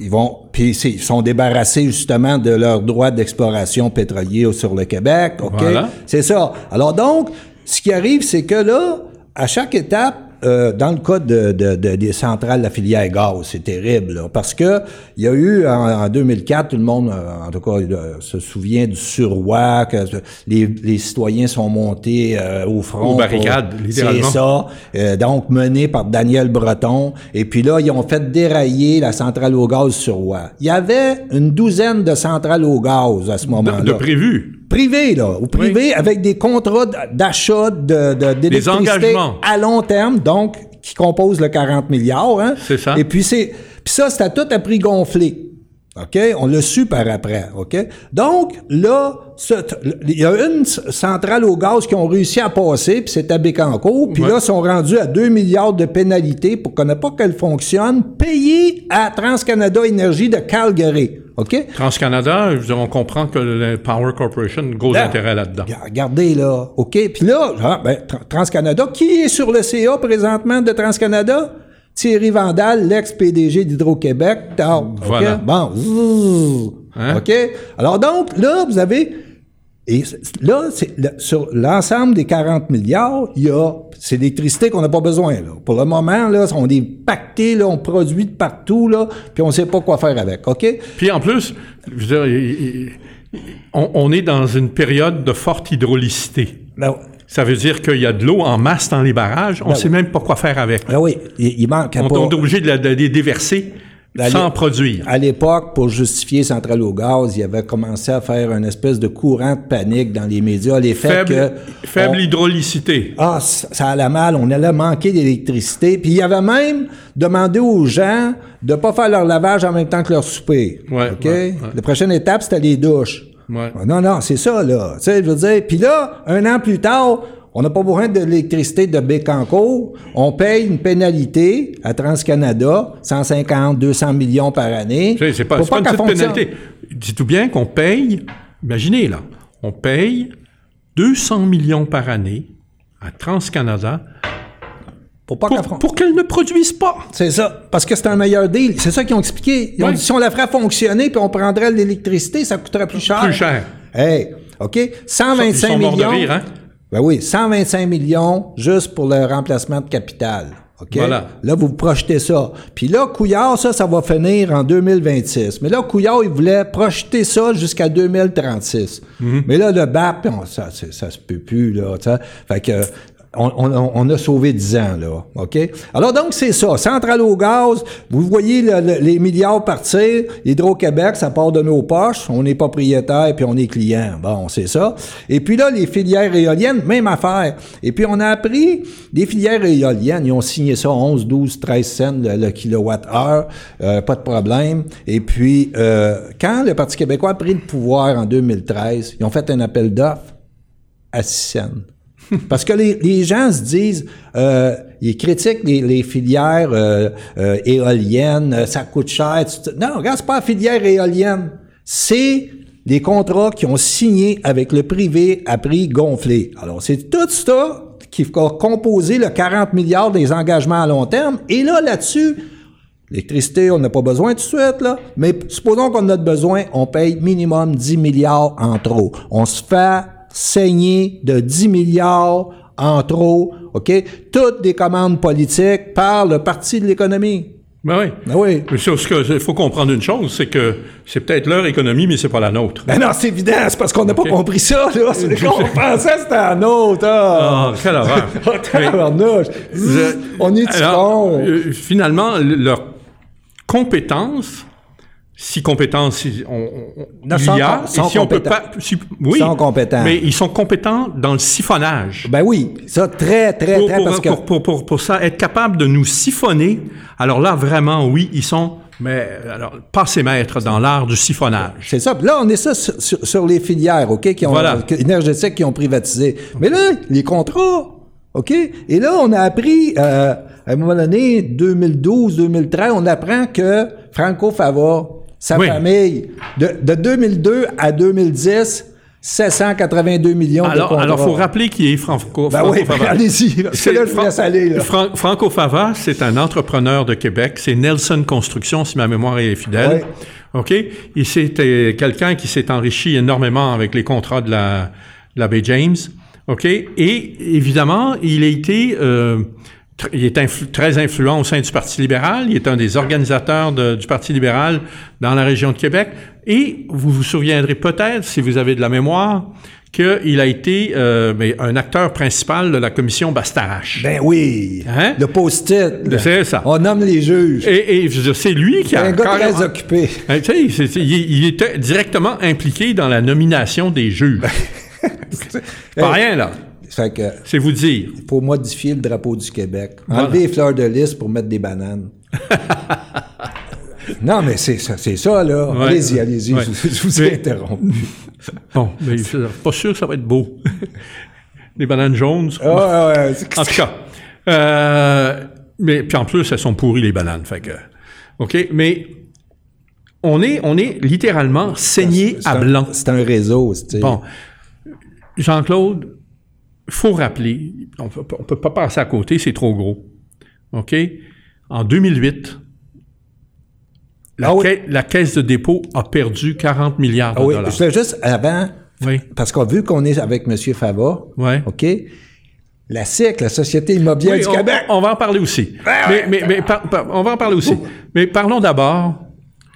Speaker 2: ils vont, puis ils sont débarrassés justement de leurs droits d'exploration pétrolier sur le Québec. Ok, c'est ça. Alors donc, ce qui arrive, c'est que là, à chaque étape, euh, dans le cas de, des centrales de la filière gaz, c'est terrible, parce que il y a eu en, 2004, tout le monde, euh, en tout cas, euh, se souvient du surroi, que les, citoyens sont montés au front.
Speaker 1: Aux barricades,
Speaker 2: littéralement. C'est ça. donc, mené par Daniel Breton. Et puis là, ils ont fait dérailler la centrale au gaz sur Roi. Il y avait une douzaine de centrales au gaz à ce moment-là.
Speaker 1: De, de prévu
Speaker 2: privé, là, ou privé avec des contrats d'achat de, d'électricité à long terme, donc qui composent le 40 milliards. Hein?
Speaker 1: C'est ça.
Speaker 2: Et puis c'est, puis ça, c'était tout à prix gonflé. OK? On l'a su par après. OK? Donc, là, il y a une centrale au gaz qui ont réussi à passer, puis c'est à Bécancourt, puis là, ils sont rendus à 2 milliards de pénalités pour qu'on n'ait pas qu'elle fonctionne, payées à TransCanada Énergie de Calgary. OK?
Speaker 1: TransCanada, on comprend que le Power Corporation gros intérêt là-dedans.
Speaker 2: Regardez, là. OK? Puis là, ah, ben, TransCanada, qui est sur le CA présentement de TransCanada? Thierry Vandal, l'ex-PDG d'Hydro-Québec.
Speaker 1: Voilà.
Speaker 2: Bon. Hein? OK? Alors donc, là, vous avez et là, sur l'ensemble des 40 milliards, il y a, c'est l'électricité qu'on n'a pas besoin. Là. Pour le moment, là, on est pacté, là, on produit de partout, là, puis on ne sait pas quoi faire avec. OK?
Speaker 1: Puis en plus, je veux dire, on, est dans une période de forte hydraulicité. Ben, ça veut dire qu'il y a de l'eau en masse dans les barrages. On ne ben sait même pas quoi faire avec.
Speaker 2: Ben oui, il, manque.
Speaker 1: On, est obligé de, les déverser sans produire.
Speaker 2: À l'époque, pour justifier Centrale au gaz, il avait commencé à faire une espèce de courant de panique dans les médias. Les
Speaker 1: faits
Speaker 2: faible,
Speaker 1: que... Faible hydrolicité.
Speaker 2: Ah, ça allait mal, on allait manquer d'électricité. Puis il avait même demandé aux gens de ne pas faire leur lavage en même temps que leur souper.
Speaker 1: Ouais,
Speaker 2: OK? La prochaine étape, c'était les douches.
Speaker 1: Ouais.
Speaker 2: Non, non, c'est ça, là. Tu sais, je veux dire. Puis là, un an plus tard, on n'a pas besoin de l'électricité de Bécancourt. On paye une pénalité à TransCanada, 150, 200 millions par année.
Speaker 1: C'est pas, pas, une petite pénalité. Dites-vous bien qu'on paye, imaginez là, on paye 200 millions par année à TransCanada pour, pour, qu'elle ne produise pas.
Speaker 2: C'est ça. Parce que c'est un meilleur deal. C'est ça qu'ils ont expliqué. Ils ont dit si on la ferait fonctionner puis on prendrait l'électricité, ça coûterait plus cher.
Speaker 1: Plus cher.
Speaker 2: Hey, OK? 125 Ils sont millions. De rire, hein? Ben oui, 125 millions juste pour le remplacement de capital. OK? Voilà. Là, vous projetez ça. Puis là, Couillard, ça, ça va finir en 2026. Mais là, Couillard, il voulait projeter ça jusqu'à 2036. Mhm. Mais là, le BAP, ça, ça se peut plus, là. Fait que on, a sauvé 10 ans, là. OK? Alors, donc, c'est ça. Centrale au gaz, vous voyez les milliards partir. Hydro-Québec, ça part de nos poches. On est propriétaire, puis on est client. Bon, c'est ça. Et puis là, les filières éoliennes, même affaire. Et puis, on a appris, des filières éoliennes, ils ont signé ça 11, 12, 13 cents le, kilowatt-heure. Euh, pas de problème. Et puis, euh, quand le Parti québécois a pris le pouvoir en 2013, ils ont fait un appel d'offres à 6 cents. Parce que les, les gens se disent, euh, ils critiquent les, les filières euh, euh, éoliennes, euh, ça coûte cher. tu- Non, regarde, c'est pas filière éolienne. C'est les contrats qui ont signé avec le privé à prix gonflé. Alors, c'est tout ça qui va composer le 40 milliards des engagements à long terme. Et là, là-dessus, L'électricité, on n'a pas besoin tout de suite, là. Mais supposons qu'on en a besoin, on paye minimum 10 milliards en trop. On se fait saigner de 10 milliards en trop, OK? Toutes des commandes politiques par le parti de l'économie.
Speaker 1: Ben oui.
Speaker 2: Ben oui.
Speaker 1: Mais ce qu'il faut comprendre une chose, c'est que c'est peut-être leur économie, mais c'est pas la nôtre.
Speaker 2: Ben non, c'est évident, c'est parce qu'on n'a pas compris ça, là. C'est qu'on pensait que c'était un autre, ah.
Speaker 1: Ah, quelle horreur.
Speaker 2: Oh, On est
Speaker 1: Alors, euh, finalement, le- leur compétence, si compétence on, on- il y a, et si on peut pas, si- oui,
Speaker 2: compétents.
Speaker 1: mais ils sont compétents dans le siphonnage.
Speaker 2: Ben oui, ça, très, très,
Speaker 1: Pour,
Speaker 2: très,
Speaker 1: pour-
Speaker 2: parce que...
Speaker 1: pour- pour- pour- pour ça, être capable de nous siphonner, alors là, vraiment, oui, ils sont, mais alors, passés maîtres dans l'art du siphonnage.
Speaker 2: C'est ça. Puis là, on est ça sur, sur- sur les filières, OK, qui ont,
Speaker 1: Voilà.
Speaker 2: que- énergétiques qui ont privatisé. Mais là, les contrats, OK? Et là, on a appris, euh, à un moment donné, 2012, 2013, on apprend que Franco Fava, sa
Speaker 1: Oui.
Speaker 2: famille, de, de 2002 à 2010, 782 millions de
Speaker 1: Alors,
Speaker 2: contrats.
Speaker 1: alors, faut rappeler qui est Franco,
Speaker 2: Ben
Speaker 1: Franco
Speaker 2: oui,
Speaker 1: Fava.
Speaker 2: allez-y.
Speaker 1: C'est
Speaker 2: là, vous
Speaker 1: Fran-
Speaker 2: aller, là.
Speaker 1: Fran- Franco Fava, c'est un entrepreneur de Québec. C'est Nelson Construction, si ma mémoire est fidèle. OK? Et c'était quelqu'un qui s'est enrichi énormément avec les contrats de la, de la James. OK? Et évidemment, il a été... euh, il est influ- très influent au sein du Parti libéral. Il est un des organisateurs de- du Parti libéral dans la région de Québec. Et vous vous souviendrez peut-être, si vous avez de la mémoire, qu'il a été euh, mais un acteur principal de la commission Bastarache.
Speaker 2: Ben oui.
Speaker 1: Hein?
Speaker 2: Le post-it.
Speaker 1: C'est ça.
Speaker 2: On nomme les juges.
Speaker 1: Et, et c'est lui qui a
Speaker 2: un gars
Speaker 1: carrément-
Speaker 2: très occupé.
Speaker 1: Hein, il, il était directement impliqué dans la nomination des juges. C'est pas rien, là.
Speaker 2: Fait que,
Speaker 1: C'est vous dire.
Speaker 2: pour modifier le drapeau du Québec.
Speaker 1: Voilà.
Speaker 2: Enlever les fleurs de lys pour mettre des bananes. non, mais c'est ça, c'est ça, là.
Speaker 1: Ouais.
Speaker 2: allez-y, allez-y,
Speaker 1: Ouais.
Speaker 2: je, je vous ai interrompu.
Speaker 1: Bon, mais je suis pas sûr que ça va être beau. Des bananes jaunes.
Speaker 2: Ah, ouais,
Speaker 1: En tout cas. Euh, mais puis en plus, elles sont pourries, les bananes. Fait que. OK? Mais on est, on est littéralement saigné
Speaker 2: c'est
Speaker 1: à
Speaker 2: un-
Speaker 1: blanc.
Speaker 2: C'est un réseau, c'est
Speaker 1: Bon. Jean-Claude, il faut rappeler, on ne peut pas passer à côté, c'est trop gros. OK? En 2008, la,
Speaker 2: Ah oui.
Speaker 1: la caisse de dépôt a perdu 40 milliards de
Speaker 2: Ah oui,
Speaker 1: dollars.
Speaker 2: je juste avant,
Speaker 1: Oui,
Speaker 2: parce qu'on vu qu'on est avec M. Fava. OK? La SIC, la Société immobilière
Speaker 1: Oui,
Speaker 2: du
Speaker 1: on,
Speaker 2: Québec.
Speaker 1: on va en parler aussi. mais, mais, mais par- par- on va en parler aussi. Mais parlons d'abord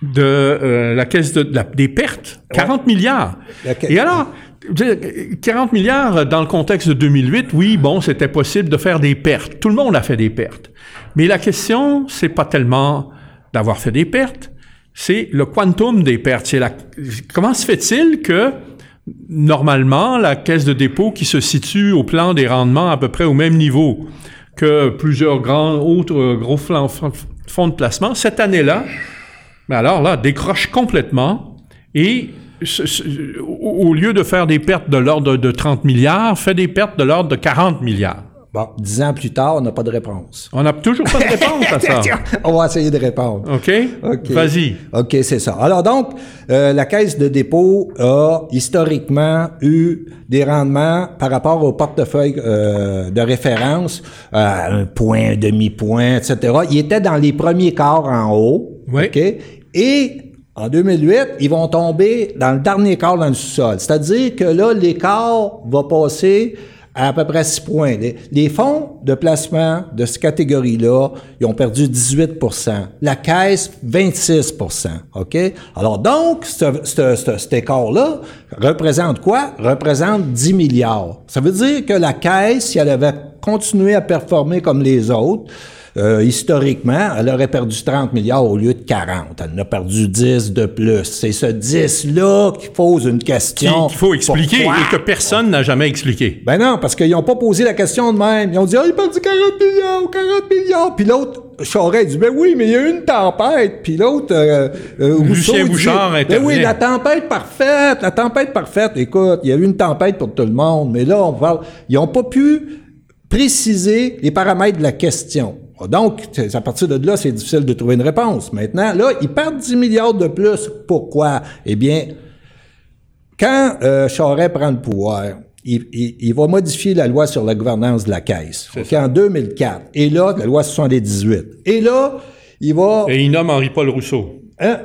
Speaker 1: de euh, la caisse de, de la- des pertes. 40 milliards. Et alors, 40 milliards dans le contexte de 2008, oui, bon, c'était possible de faire des pertes. Tout le monde a fait des pertes. Mais la question, c'est pas tellement d'avoir fait des pertes, c'est le quantum des pertes. C'est la, comment se fait-il que normalement, la caisse de dépôt qui se situe au plan des rendements à peu près au même niveau que plusieurs grands autres euh, gros fonds de placement, cette année-là, mais alors là, décroche complètement et au, lieu de faire des pertes de l'ordre de 30 milliards, fait des pertes de l'ordre de 40 milliards.
Speaker 2: Bon, dix ans plus tard, on n'a pas de réponse.
Speaker 1: On n'a toujours pas de réponse à ça.
Speaker 2: on va essayer de répondre.
Speaker 1: OK?
Speaker 2: OK.
Speaker 1: Vas-y.
Speaker 2: OK, c'est ça. Alors donc, euh, la caisse de dépôt a historiquement eu des rendements par rapport au portefeuille euh, de référence, euh, un point, un demi-point, etc. Il était dans les premiers quarts en haut.
Speaker 1: Oui.
Speaker 2: OK? Et en 2008, ils vont tomber dans le dernier quart dans le sous-sol. C'est-à-dire que là, l'écart va passer à à peu près 6 points. Les, fonds de placement de cette catégorie-là, ils ont perdu 18% La caisse, 26% OK? Alors donc, ce, ce- ce- cet écart-là représente quoi? Représente 10 milliards. Ça veut dire que la caisse, si elle avait continué à performer comme les autres, euh, historiquement, elle aurait perdu 30 milliards au lieu de 40. Elle en a perdu 10 de plus. C'est ce 10-là qui pose une question.
Speaker 1: Qu'il faut expliquer et que personne n'a jamais expliqué.
Speaker 2: Ben non, parce qu'ils n'ont pas posé la question de même. Ils ont dit, ah, il a perdu 40 milliards, 40 milliards. Puis l'autre, Charest dit, ben oui, mais il y a eu une tempête. Puis l'autre, euh, euh,
Speaker 1: Lucien Bouchard
Speaker 2: ben oui, la tempête parfaite, la tempête parfaite. Écoute, il y a eu une tempête pour tout le monde. Mais là, on parle, ils n'ont pas pu préciser les paramètres de la question. Donc, à partir de là, c'est difficile de trouver une réponse. Maintenant, là, ils perdent 10 milliards de plus. Pourquoi? Eh bien, quand euh, Charest prend le pouvoir, il, va modifier la loi sur la gouvernance de la Caisse. en 2004. Et là, la loi 78. Et là, il va...
Speaker 1: Et il nomme Henri-Paul Rousseau.
Speaker 2: Hein?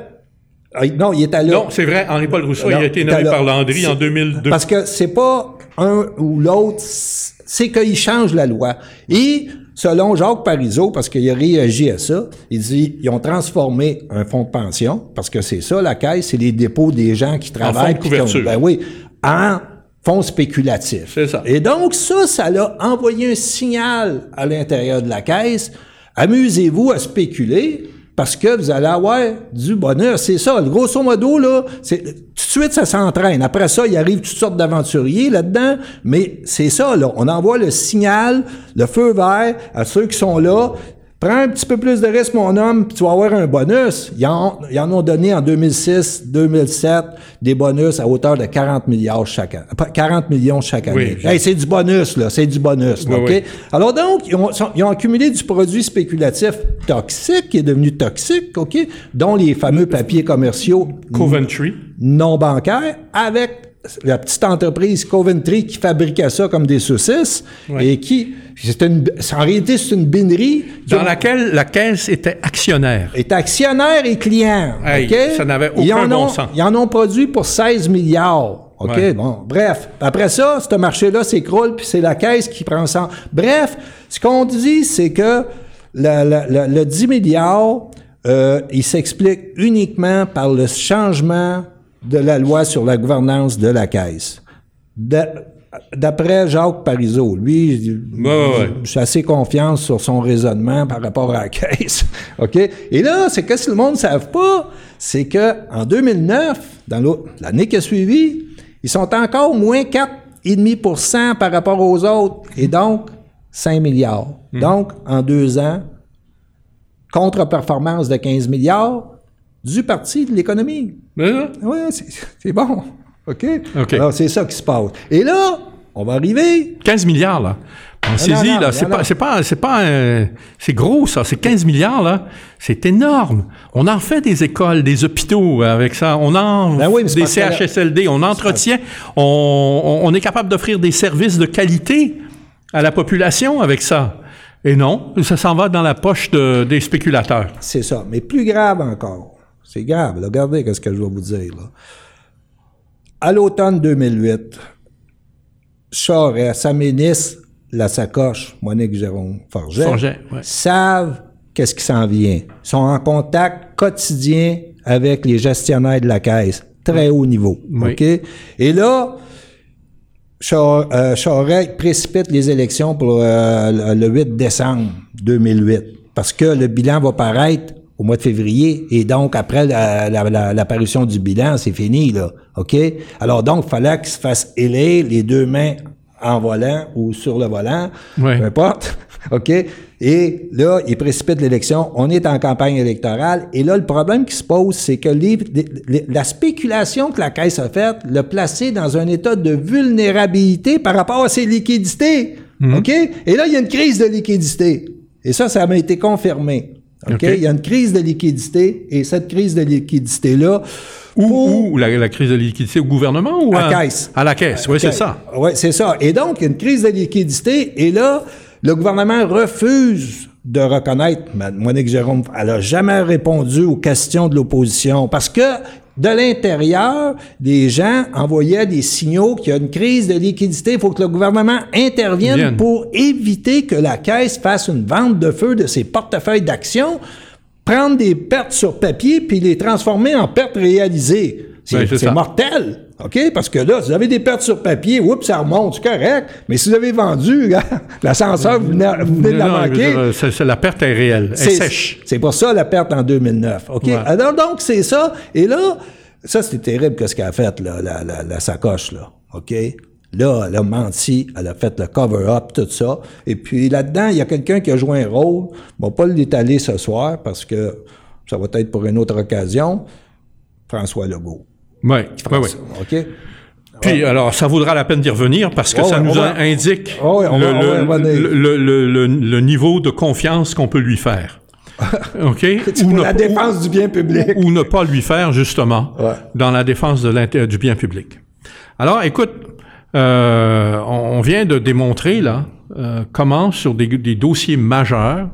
Speaker 2: Ah, non, il est à
Speaker 1: Non, c'est vrai, Henri-Paul Rousseau, il a été nommé par Landry en 2002.
Speaker 2: Parce que c'est pas un ou l'autre, c'est qu'il change la loi. Et selon Jacques Parizeau, parce qu'il a réagi à ça, il dit ils ont transformé un fonds de pension, parce que c'est ça, la caisse, c'est les dépôts des gens qui travaillent. En
Speaker 1: fonds de couverture.
Speaker 2: ben oui, en fonds spéculatifs.
Speaker 1: C'est ça.
Speaker 2: Et donc, ça, ça l'a envoyé un signal à l'intérieur de la caisse. Amusez-vous à spéculer parce que vous allez avoir du bonheur. C'est ça. Grosso modo, là, c'est, tout de suite, ça s'entraîne. Après ça, il arrive toutes sortes d'aventuriers là-dedans, mais c'est ça, là. On envoie le signal, le feu vert à ceux qui sont là. Prends un petit peu plus de risque, mon homme, puis tu vas avoir un bonus. Ils en, ont donné en 2006, 2007 des bonus à hauteur de 40 milliards chaque année. 40 millions chaque année. c'est du bonus, là. C'est du bonus, OK? Alors donc, ils ont, ils ont, accumulé du produit spéculatif toxique, qui est devenu toxique, OK? Dont les fameux papiers commerciaux.
Speaker 1: Coventry.
Speaker 2: Non bancaires, avec la petite entreprise Coventry qui fabriquait ça comme des saucisses et qui, une, en réalité, c'est une binerie.
Speaker 1: Dans laquelle la caisse était actionnaire.
Speaker 2: Était actionnaire et client.
Speaker 1: Ça n'avait aucun bon sens.
Speaker 2: Ils en ont produit pour 16 milliards. OK, bon, bref. Après ça, ce marché-là s'écroule, puis c'est la caisse qui prend ça. Bref, ce qu'on dit, c'est que le, 10 milliards, euh, il s'explique uniquement par le changement de la loi sur la gouvernance de la Caisse. D'après Jacques Parizeau, lui, j'ai assez confiance sur son raisonnement par rapport à la Caisse. OK? Et là, c'est que si le monde ne savent pas, c'est qu'en 2009, dans l'année qui a suivi, ils sont encore moins 4,5% par rapport aux autres. Et donc, 5 milliards. Hmm. Donc, en deux ans, contre-performance de 15 milliards, du parti de l'économie. Oui, c'est bon. OK? Alors, c'est ça qui se passe. Et là, on va arriver.
Speaker 1: 15 milliards, là. On saisit, là. C'est pas, c'est pas, c'est pas, c'est gros, ça. C'est 15 milliards, là. C'est énorme. On en fait des écoles, des hôpitaux avec ça. On en ben des CHSLD. On entretient. On, on, est capable d'offrir des services de qualité à la population avec ça. Et non, ça s'en va dans la poche de, des spéculateurs.
Speaker 2: C'est ça. Mais plus grave encore. C'est grave. Regardez ce que je vais vous dire. Là. À l'automne 2008, Charest, sa ministre, la sacoche, Monique Jérôme Forget, savent qu'est-ce qui s'en vient. Ils sont en contact quotidien avec les gestionnaires de la caisse, très haut niveau. OK? Et là, euh, Charest précipite les élections pour euh, le 8 décembre 2008 parce que le bilan va paraître au mois de février. Et donc, après l'apparition du bilan, c'est fini, là. OK? Alors, donc, il fallait qu'il se fasse élire les deux mains en volant ou sur le volant, peu importe. OK? Et là, il précipite l'élection. On est en campagne électorale. Et là, le problème qui se pose, c'est que la spéculation que la Caisse a faite l'a placé dans un état de vulnérabilité par rapport à ses liquidités. Mhm. OK? Et là, il y a une crise de liquidité. Et ça, ça m'a été confirmé. Il y a une crise de liquidité et cette crise de liquidité-là.
Speaker 1: Où, la, crise de liquidité au gouvernement ou
Speaker 2: à, la caisse?
Speaker 1: À la caisse, oui, c'est ça.
Speaker 2: Oui, c'est ça. Et donc, il y a une crise de liquidité et là, le gouvernement refuse de reconnaître, Monique Jérôme, elle n'a jamais répondu aux questions de l'opposition parce que de l'intérieur, des gens envoyaient des signaux qu'il y a une crise de liquidité. Il faut que le gouvernement intervienne pour éviter que la Caisse fasse une vente de feu de ses portefeuilles d'actions, prendre des pertes sur papier puis les transformer en pertes réalisées. C'est mortel. OK? Parce que là, si vous avez des pertes sur papier, oups, ça remonte, c'est correct. Mais si vous avez vendu, l'ascenseur, vous venez, vous venez de la manquer.
Speaker 1: dire, c'est- c'est- la perte est réelle, elle est
Speaker 2: C'est-
Speaker 1: sèche.
Speaker 2: C'est pour ça la perte en 2009. OK?
Speaker 1: Ouais.
Speaker 2: Alors, donc, c'est ça. Et là, ça, c'était terrible que ce qu'elle a fait, là, la, la, la sacoche, là. OK? Là, elle a menti, elle a fait le cover-up, tout ça. Et puis là-dedans, il y a quelqu'un qui a joué un rôle. On va pas l'étaler ce soir parce que ça va être pour une autre occasion. François Legault.
Speaker 1: Oui, oui, oui.
Speaker 2: OK?
Speaker 1: Puis, alors, ça vaudra la peine d'y revenir parce que ça
Speaker 2: ouais,
Speaker 1: nous
Speaker 2: va-
Speaker 1: indique
Speaker 2: ouais,
Speaker 1: le,
Speaker 2: va-
Speaker 1: niveau de confiance qu'on peut lui faire. OK? Ou ne-
Speaker 2: la défense du bien public.
Speaker 1: ou ne pas lui faire, justement,
Speaker 2: Ouais.
Speaker 1: dans la défense de du bien public. Alors, écoute, euh, on on vient de démontrer, là, euh, comment, sur des, des dossiers majeurs,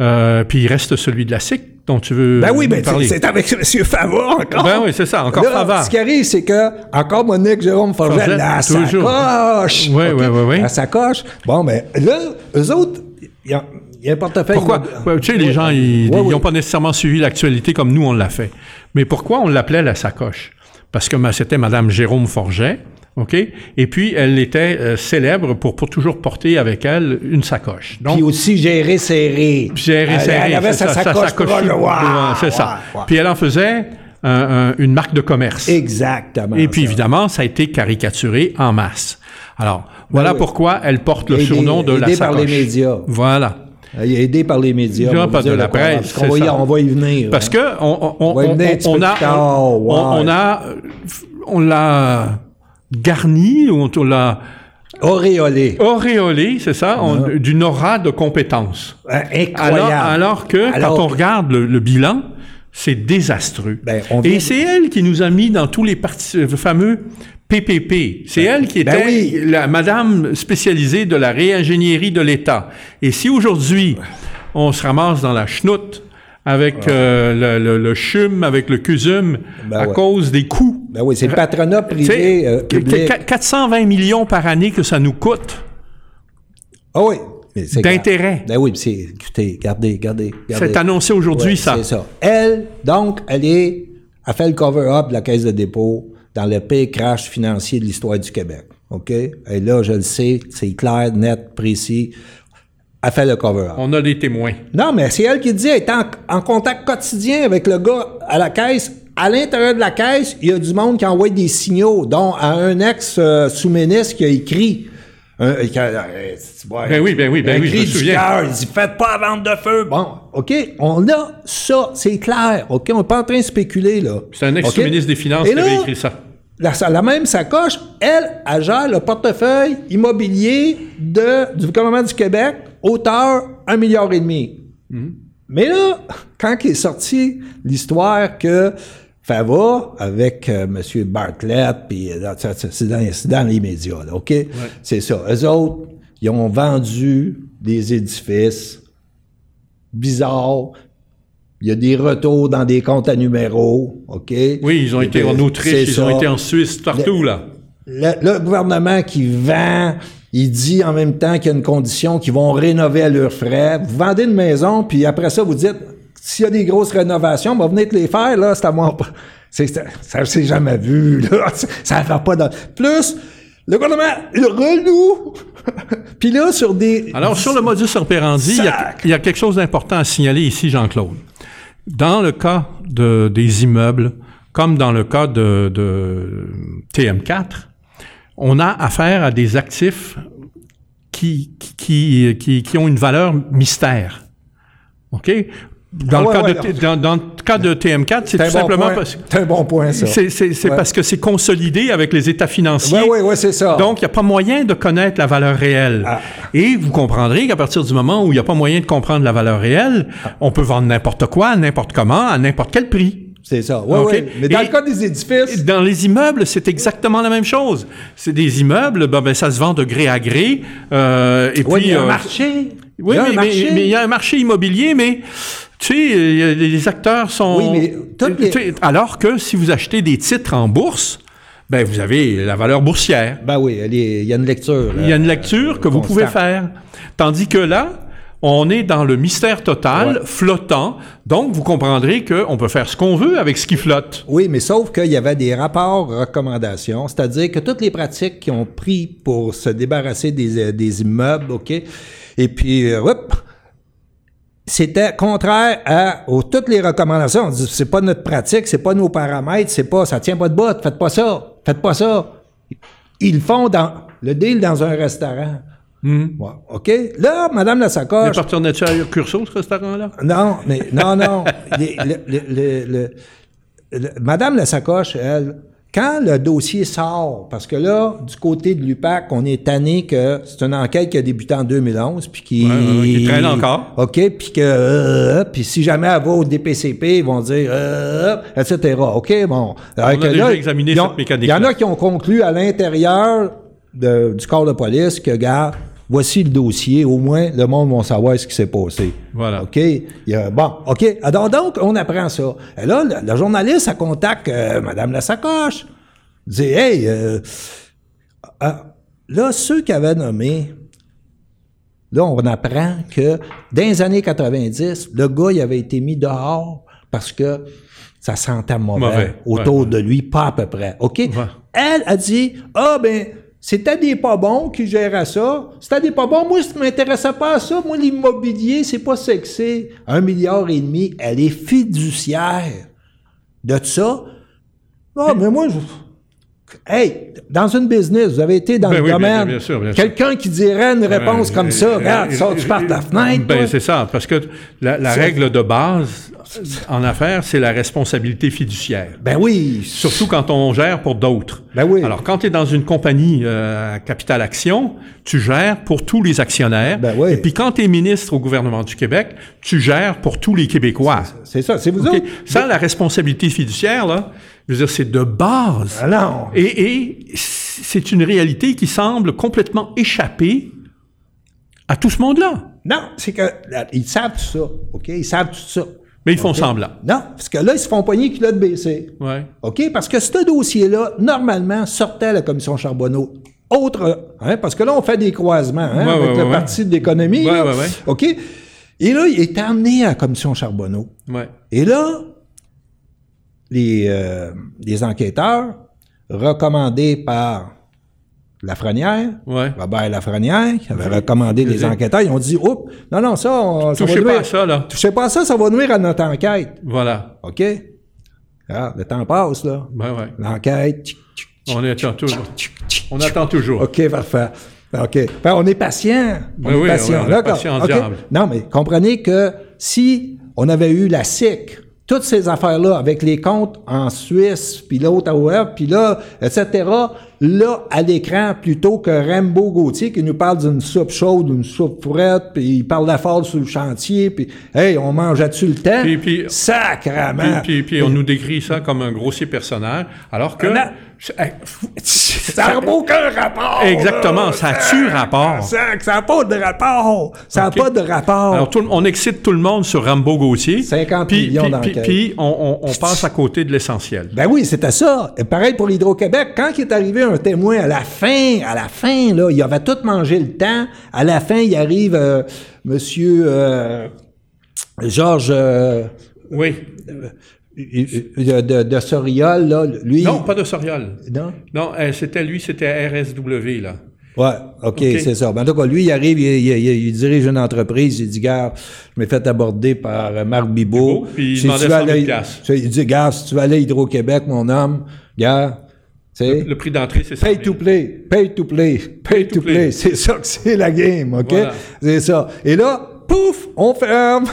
Speaker 1: euh, puis il reste celui de la SIC dont tu veux
Speaker 2: Ben oui, ben
Speaker 1: parler.
Speaker 2: c'est avec M. Favre encore.
Speaker 1: Ben oui, c'est ça, encore
Speaker 2: Là,
Speaker 1: Favard.
Speaker 2: Ce qui arrive, c'est que, encore Monique Jérôme Forget, la
Speaker 1: toujours.
Speaker 2: sacoche.
Speaker 1: Ouais, ouais, ouais.
Speaker 2: La sacoche. Bon, ben là, eux autres, il y, a- il y a un portefeuille.
Speaker 1: Pourquoi? Ouais, tu sais, les gens, ils n'ont
Speaker 2: ouais.
Speaker 1: pas nécessairement suivi l'actualité comme nous, on l'a fait. Mais pourquoi on l'appelait la sacoche? Parce que c'était Madame Jérôme Forget, OK? Et puis, elle était euh, célèbre pour, pour toujours porter avec elle une sacoche. Donc,
Speaker 2: Puis aussi gérer serré. Elle-
Speaker 1: serré,
Speaker 2: Elle avait sa sacoche
Speaker 1: c'est ça. Puis elle en faisait un- un- une marque de commerce.
Speaker 2: Exactement.
Speaker 1: Et puis
Speaker 2: ça.
Speaker 1: évidemment, ça a été caricaturé en masse. Alors, voilà
Speaker 2: oui.
Speaker 1: pourquoi elle porte le
Speaker 2: Aidé-
Speaker 1: surnom de la
Speaker 2: aidé
Speaker 1: sacoche.
Speaker 2: par les médias.
Speaker 1: Voilà.
Speaker 2: Aidé par les médias. On va
Speaker 1: pas de la presse,
Speaker 2: parce qu'on
Speaker 1: c'est
Speaker 2: va y-. On va y venir.
Speaker 1: Parce
Speaker 2: hein.
Speaker 1: que on, on, on, on- on a, on, on a, on l'a garni, on on l'a
Speaker 2: Auréolé.
Speaker 1: auréolé, c'est ça, on- d'une aura de compétences.
Speaker 2: Euh,
Speaker 1: Alors,
Speaker 2: Incroyable.
Speaker 1: alors que
Speaker 2: Alors-
Speaker 1: quand on regarde le, le bilan, c'est désastreux.
Speaker 2: Ben, on vient
Speaker 1: Et c'est elle qui nous a mis dans tous les euh, fameux PPP. C'est elle qui était
Speaker 2: ben oui.
Speaker 1: la madame spécialisée de la réingénierie de l'État. Et si aujourd'hui, on se ramasse dans la chenoute avec euh, le, le, le CHUM, avec le CUSUM,
Speaker 2: Ben
Speaker 1: à
Speaker 2: ouais.
Speaker 1: cause des coûts.
Speaker 2: Ben oui, c'est le patronat privé
Speaker 1: sais,
Speaker 2: euh, public.
Speaker 1: 420 millions par année que ça nous coûte
Speaker 2: Ah oui.
Speaker 1: D'intérêt.
Speaker 2: Ben oui, c'est, écoutez, regardez, regardez. regardez.
Speaker 1: C'est annoncé aujourd'hui,
Speaker 2: Ouais,
Speaker 1: ça.
Speaker 2: C'est ça. Elle, donc, elle est, a fait le cover-up de la Caisse de dépôt dans le pire crash financier de l'histoire du Québec. OK? Et là, je le sais, c'est clair, net, précis. Elle fait le cover-up.
Speaker 1: On a des témoins.
Speaker 2: Non, mais c'est elle qui dit, elle est en, en contact quotidien avec le gars à la caisse. À l'intérieur de la caisse, il y a du monde qui envoie des signaux, dont à un ex-sous-ministre qui a écrit. un- qui a- euh, vois,
Speaker 1: Ben oui, ben oui, ben oui, je me souviens.
Speaker 2: cœur, il dit Faites pas vente de feu. Bon, OK, on a ça, c'est clair. OK, on n'est pas en train de spéculer, là.
Speaker 1: C'est un ex-ministre des Finances
Speaker 2: Et
Speaker 1: qui
Speaker 2: là,
Speaker 1: avait écrit ça.
Speaker 2: La, la même sacoche, elle, elle gère le portefeuille immobilier de, du gouvernement du Québec, hauteur 1,5 milliard. et demi. Mais là, quand il est sorti l'histoire que Fava, avec euh, M. Bartlett, puis euh, c'est dans, les médias, là, OK? C'est ça. Eux autres, ils ont vendu des édifices bizarres. Il y a des retours dans des comptes à numéros, OK?
Speaker 1: Oui, ils ont été en
Speaker 2: C'est
Speaker 1: Autriche, ils ont été en Suisse, partout, là.
Speaker 2: Le, le gouvernement qui vend, il dit en même temps qu'il y a une condition qu'ils vont rénover à leurs frais. Vous vendez une maison, puis après ça, vous dites, s'il y a des grosses rénovations, on va venir te les faire, là, c'est à moi. C'est, ça, s'est jamais vu, là. Ça ne va pas dans... Plus, le gouvernement, le reloue. puis là, sur des...
Speaker 1: Alors, sur le modus operandi, il y, a, il y a quelque chose d'important à signaler ici, Jean-Claude. Dans le cas de, des immeubles, comme dans le cas de, de TM4, on a affaire à des actifs qui, qui, qui, qui ont une valeur mystère. OK? Dans,
Speaker 2: Ah
Speaker 1: le,
Speaker 2: ouais,
Speaker 1: cas
Speaker 2: ouais,
Speaker 1: de, T- dans, dans le cas de TM4, c'est tout
Speaker 2: bon
Speaker 1: simplement
Speaker 2: point.
Speaker 1: parce,
Speaker 2: C'est un bon point, ça.
Speaker 1: c'est,
Speaker 2: Ouais.
Speaker 1: parce que c'est consolidé avec les états financiers.
Speaker 2: Oui, oui, oui, c'est ça.
Speaker 1: Donc, il n'y a pas moyen de connaître la valeur réelle.
Speaker 2: Ah.
Speaker 1: Et vous comprendrez qu'à partir du moment où il n'y a pas moyen de comprendre la valeur réelle, on peut vendre n'importe quoi, n'importe comment, à n'importe quel prix.
Speaker 2: c'est ça. Oui, oui. Mais dans
Speaker 1: Et-
Speaker 2: le cas des édifices...
Speaker 1: Dans les immeubles, c'est exactement la même chose. C'est des immeubles, ben, ben, ça se vend de gré à gré. euh, et
Speaker 2: Oui,
Speaker 1: puis,
Speaker 2: il y a un
Speaker 1: euh,
Speaker 2: marché.
Speaker 1: Oui, mais il y a un marché immobilier, mais tu sais, a- les acteurs sont.
Speaker 2: Oui, mais
Speaker 1: Tu sais, Alors que si vous achetez des titres en bourse, ben vous avez la valeur boursière.
Speaker 2: Ben oui, il y a une lecture.
Speaker 1: Il y a une lecture que vous
Speaker 2: constant.
Speaker 1: pouvez faire. Tandis que là, On est dans le mystère total, flottant. Donc, vous comprendrez qu'on peut faire ce qu'on veut avec ce qui flotte.
Speaker 2: Oui, mais sauf qu'il y avait des rapports recommandations, c'est-à-dire que toutes les pratiques qui ont pris pour se débarrasser des, euh, des immeubles, OK, et puis, euh, hop, c'était contraire à aux, toutes les recommandations. On dit, c'est pas notre pratique, c'est pas nos paramètres, c'est pas, ça tient pas de bout, faites pas ça, faites pas ça. Ils font dans le deal dans un restaurant.
Speaker 1: Hmm.
Speaker 2: Ouais, OK? Là, Madame la
Speaker 1: Il
Speaker 2: sacoche.
Speaker 1: appartenait-tu à Curso, ce restaurant-là?
Speaker 2: Non, mais non, non. Les- le- le- le- le- le- Madame la sacoche, elle, quand le dossier sort, parce que là, du côté de l'UPAC, on est tanné que c'est une enquête qui a débuté en 2011, puis qui...
Speaker 1: Ouais, ouais, ouais, qui traîne encore.
Speaker 2: OK, puis que... euh, puis si jamais elle va au DPCP, ils vont dire... euh, etc. OK, bon. Alors que
Speaker 1: déjà examiné
Speaker 2: ont-
Speaker 1: cette mécanique-là.
Speaker 2: Il y en a qui ont conclu à l'intérieur du corps de police que, gars, voici le dossier, au moins le monde va savoir ce qui s'est passé.
Speaker 1: Voilà.
Speaker 2: OK? Il a- bon, OK. Alors, donc, on apprend ça. Et là, le, le journaliste, elle contacte euh, Madame la sacoche. Elle dit, hey, euh, ah, là, ceux qui avaient nommé, là, on apprend que dans les années 90, le gars, il avait été mis dehors parce que ça sentait mauvais,
Speaker 1: Mauvais,
Speaker 2: autour
Speaker 1: ouais,
Speaker 2: de lui, pas à peu près. OK? Elle a dit, ah, ben, c'était des pas bons qui géraient ça. C'était des pas bons. Moi, je ne m'intéressais pas à ça. Moi, l'immobilier, c'est pas sexy. Un milliard et demi, elle est fiduciaire de ça. Ah, mais moi, je... Hey, dans une business, vous avez été dans
Speaker 1: Ben
Speaker 2: le
Speaker 1: oui,
Speaker 2: domaine.
Speaker 1: bien sûr, bien sûr.
Speaker 2: Quelqu'un qui dirait une réponse
Speaker 1: Euh,
Speaker 2: comme ça,
Speaker 1: euh,
Speaker 2: regarde,
Speaker 1: euh,
Speaker 2: sors, tu par ta fenêtre.
Speaker 1: Ben, c'est ça, parce que la, la règle de base en affaires, c'est la responsabilité fiduciaire.
Speaker 2: Ben oui.
Speaker 1: Surtout quand on gère pour d'autres.
Speaker 2: Ben oui.
Speaker 1: Alors, quand tu es dans une compagnie euh, capital action, tu gères pour tous les actionnaires.
Speaker 2: Ben oui.
Speaker 1: Et puis, quand tu es ministre au gouvernement du Québec, tu gères pour tous les Québécois.
Speaker 2: C'est ça, c'est vous autres.
Speaker 1: Ça, la responsabilité fiduciaire, là, je veux dire, c'est de base.
Speaker 2: Non.
Speaker 1: Et, et c'est une réalité qui semble complètement échapper à tout ce monde-là.
Speaker 2: Non, c'est que là, ils savent tout ça, OK? Ils savent tout ça.
Speaker 1: Mais ils font semblant.
Speaker 2: Non, parce que là, ils se font pogner culotte baissée.
Speaker 1: Ouais.
Speaker 2: OK? Parce que ce dossier-là, normalement, sortait à la commission Charbonneau. Autre, hein, parce que là, on fait des croisements hein,
Speaker 1: Ouais,
Speaker 2: avec
Speaker 1: ouais,
Speaker 2: le Parti de l'économie. OK? Et là, il est amené à la commission Charbonneau.
Speaker 1: Ouais.
Speaker 2: Et là, les, euh, les enquêteurs, recommandés par Lafrenière,
Speaker 1: Ouais.
Speaker 2: Robert Lafrenière, qui avait recommandé les enquêteurs, ils ont dit, oups, non, non, ça, on, ça va
Speaker 1: Touchez pas
Speaker 2: nuire.
Speaker 1: à ça, là.
Speaker 2: Touchez pas à ça, ça va nuire à notre enquête.
Speaker 1: Voilà.
Speaker 2: OK? Ah, le temps passe, là.
Speaker 1: Ben ouais.
Speaker 2: L'enquête.
Speaker 1: On attend toujours. On attend toujours.
Speaker 2: OK, parfait. OK. Ben, on est patient. On
Speaker 1: Ben
Speaker 2: est
Speaker 1: oui,
Speaker 2: patient.
Speaker 1: oui, on est patient.
Speaker 2: Non, mais comprenez que si on avait eu la SIC, toutes ces affaires-là, avec les comptes en Suisse, puis l'autre à OF, puis là, etc., là, à l'écran, plutôt que Rambo Gauthier qui nous parle d'une soupe chaude, d'une soupe frette, puis il parle d'affaires sur le chantier, puis hey, on mangeait-tu le temps? Sacrement!
Speaker 1: Puis, puis, puis on nous décrit ça comme un grossier personnage, alors que...
Speaker 2: Ça n'a aucun rapport!
Speaker 1: Exactement,
Speaker 2: là.
Speaker 1: ça tue rapport?
Speaker 2: Ça n'a pas de rapport! Ça n'a pas de rapport!
Speaker 1: Alors, tout on excite tout le monde sur Rambo Gauthier.
Speaker 2: 50
Speaker 1: puis,
Speaker 2: millions
Speaker 1: puis,
Speaker 2: d'enquêtes.
Speaker 1: puis, puis on, on- on passe à côté de l'essentiel.
Speaker 2: Ben oui, c'était ça. Et pareil pour l'Hydro-Québec. Quand il est arrivé un témoin à la fin, à la fin, là, il avait tout mangé le temps. À la fin, il arrive euh, Monsieur euh, Georges euh,
Speaker 1: Oui.
Speaker 2: De, de, de Soriol, là, lui.
Speaker 1: Non, pas de Soriol.
Speaker 2: Non?
Speaker 1: Non, euh, c'était lui, c'était RSW, là.
Speaker 2: Ouais, OK,
Speaker 1: OK.
Speaker 2: c'est ça. Ben, en tout cas, lui, il arrive, il, il- il- il dirige une entreprise, il dit, gars, je m'ai fait aborder par Marc Bibot.
Speaker 1: Bibot, puis il
Speaker 2: Si
Speaker 1: demandait
Speaker 2: tu veux
Speaker 1: 100 000
Speaker 2: aller-
Speaker 1: piastres.
Speaker 2: Il dit, gars, si tu veux aller à Hydro-Québec, mon homme, gars, tu sais,
Speaker 1: Le prix d'entrée, c'est ça.
Speaker 2: Pay to play, pay to play, pay to
Speaker 1: to play.
Speaker 2: play. C'est ça que c'est la game, OK?
Speaker 1: Voilà.
Speaker 2: C'est ça. Et là, pouf, on ferme.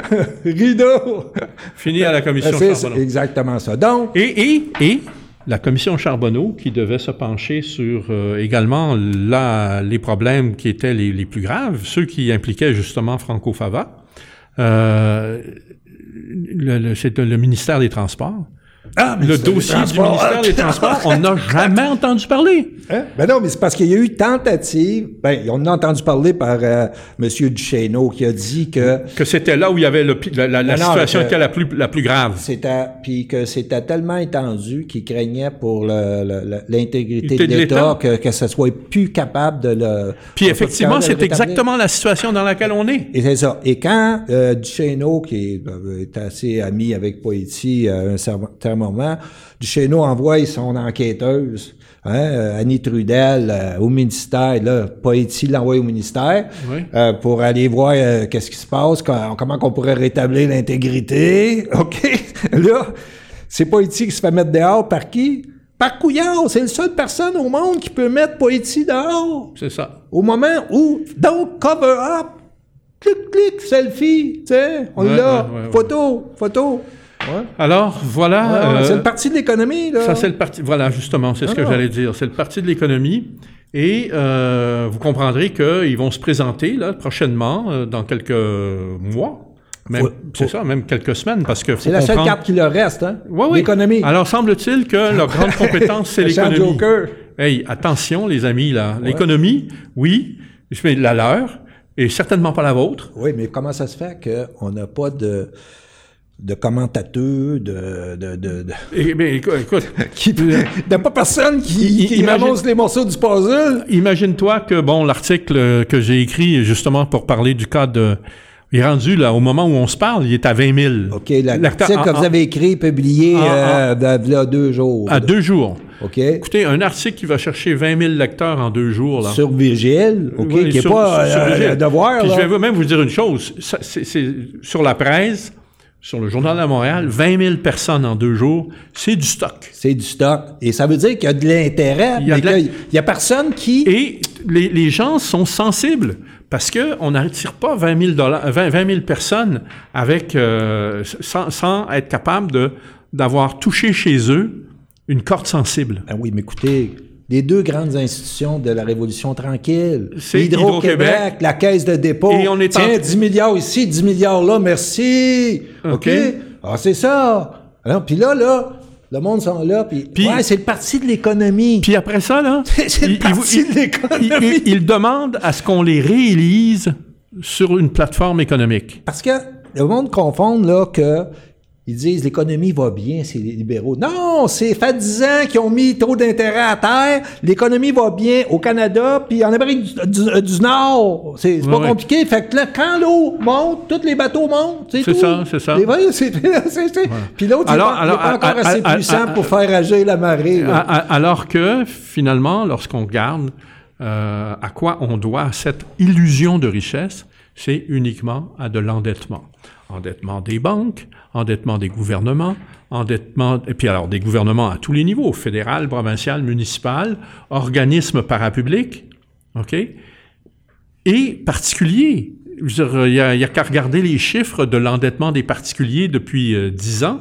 Speaker 2: Rideau.
Speaker 1: Fini à la commission
Speaker 2: C'est
Speaker 1: Charbonneau.
Speaker 2: exactement ça. Donc,
Speaker 1: Et, et, et la commission Charbonneau, qui devait se pencher sur euh, également les problèmes qui étaient les, les plus graves, ceux qui impliquaient justement Franco Fava, euh, le, le- c'est le ministère des Transports,
Speaker 2: Ah, mais
Speaker 1: le dossier du ministère des Transports, on n'a jamais entendu parler.
Speaker 2: Hein? Ben non, mais c'est parce qu'il y a eu tentative. Ben, on a entendu parler par euh, M. Duchesneau qui a dit que
Speaker 1: Que c'était là où il y avait le, la, la- la
Speaker 2: Non, non,
Speaker 1: situation
Speaker 2: que-
Speaker 1: était la plus, la plus grave.
Speaker 2: c'était puis que c'était tellement étendu qu'il craignait pour l'intégrité de l'État que, que ce soit plus capable de le.
Speaker 1: Puis effectivement, c'est exactement la situation dans laquelle on est.
Speaker 2: Et c'est ça. Et quand euh, Duchesneau, qui est, euh, est assez ami avec Poitiers à un certain moment, Duchesneau envoie son enquêteuse, hein, euh, Annie Trudel, euh, au ministère. Là, Poitiers l'envoie au ministère
Speaker 1: Oui.
Speaker 2: euh, pour aller voir euh, qu'est-ce qui se passe, comment on pourrait rétablir l'intégrité. OK? Là, c'est Poitiers qui se fait mettre dehors par qui? Par Couillard. C'est la seule personne au monde qui peut mettre Poitiers dehors.
Speaker 1: C'est ça.
Speaker 2: Au moment où, donc, cover up, clic, clic, selfie, tu sais, on
Speaker 1: Ouais,
Speaker 2: l'a,
Speaker 1: ouais, ouais,
Speaker 2: photo, photo. Ouais.
Speaker 1: Alors, voilà.
Speaker 2: Ouais,
Speaker 1: euh,
Speaker 2: c'est le parti de l'économie, là.
Speaker 1: Ça, c'est le parti. Voilà, justement, c'est ce que
Speaker 2: Ah.
Speaker 1: j'allais dire. C'est le parti de l'économie. Et euh, vous comprendrez qu'ils vont se présenter là, prochainement, euh, dans quelques mois. C'est ça, même quelques semaines, parce que
Speaker 2: C'est la seule carte qui leur reste, hein?
Speaker 1: Ouais, oui.
Speaker 2: L'économie.
Speaker 1: Alors, semble-t-il que leur grande compétence, c'est l'économie.
Speaker 2: Joker.
Speaker 1: Hey, attention, les amis, là. L'économie, oui, mais la leur, et certainement pas la vôtre.
Speaker 2: Oui, mais comment ça se fait qu'on n'a pas de, de commentateurs, de, de, de, de-
Speaker 1: Et, mais écou- écoute,
Speaker 2: qui, il n'y a pas personne qui, qui
Speaker 1: Imagine-
Speaker 2: ramasse les morceaux du puzzle.
Speaker 1: Imagine-toi que, bon, l'article que j'ai écrit justement pour parler du cas de... Il est rendu, là, au moment où on se parle, il est à 20 000.
Speaker 2: OK, l'article que
Speaker 1: en-
Speaker 2: vous avez écrit, publié
Speaker 1: en-
Speaker 2: euh, il y a deux jours.
Speaker 1: À deux jours.
Speaker 2: OK?
Speaker 1: Écoutez, un article qui va chercher 20 000 lecteurs en deux jours, là.
Speaker 2: Sur Vigile, OK,
Speaker 1: Oui,
Speaker 2: qui n'est pas
Speaker 1: sur-
Speaker 2: euh, devoir,
Speaker 1: Puis
Speaker 2: là.
Speaker 1: je vais même vous dire une chose. Ça, c'est- sur la presse, sur le Journal de Montréal, 20 000 personnes en deux jours, c'est du stock.
Speaker 2: C'est du stock. Et ça veut dire qu'il y a de l'intérêt,
Speaker 1: Il y a
Speaker 2: mais qu'il n'y a personne qui...
Speaker 1: Et les, les gens sont sensibles parce que on n'attire pas 20 000, dollars, 20, 20 000 personnes avec, euh, sans, sans être capable de, d'avoir touché chez eux une corde sensible.
Speaker 2: Ah oui, mais écoutez, les deux grandes institutions de la Révolution tranquille,
Speaker 1: C'est
Speaker 2: Hydro-Québec, la Caisse de dépôt,
Speaker 1: Et on est en-
Speaker 2: tiens, 10 milliards ici, 10 milliards là, merci. OK? Ah, c'est ça. Alors, puis là, là, le monde sont là, puis... Ouais, c'est le parti de l'économie.
Speaker 1: Puis après ça, là,
Speaker 2: C'est le parti de l'économie.
Speaker 1: ils- ils demandent à ce qu'on les réélise sur une plateforme économique.
Speaker 2: Parce que le monde confond là que ils disent l'économie va bien, c'est les libéraux. Non, c'est fait 10 ans qu'ils ont mis trop d'intérêt à terre. L'économie va bien au Canada, puis en Amérique du, du- du Nord. C'est pas compliqué. Fait que là, quand l'eau monte, tous les bateaux montent. C'est
Speaker 1: ça, c'est ça.
Speaker 2: C'est- Puis l'autre, il n'est pas, encore
Speaker 1: à-
Speaker 2: assez
Speaker 1: à-
Speaker 2: puissant
Speaker 1: à-
Speaker 2: pour faire agir la marée.
Speaker 1: alors que, finalement, lorsqu'on regarde euh, à quoi on doit cette illusion de richesse, c'est uniquement à de l'endettement. Endettement des banques, endettement des gouvernements, endettement, et puis alors des gouvernements à tous les niveaux, fédéral, provincial, municipal, organismes parapublics, OK? Et particuliers. Il n'y a, qu'à regarder les chiffres de l'endettement des particuliers depuis euh, 10 ans.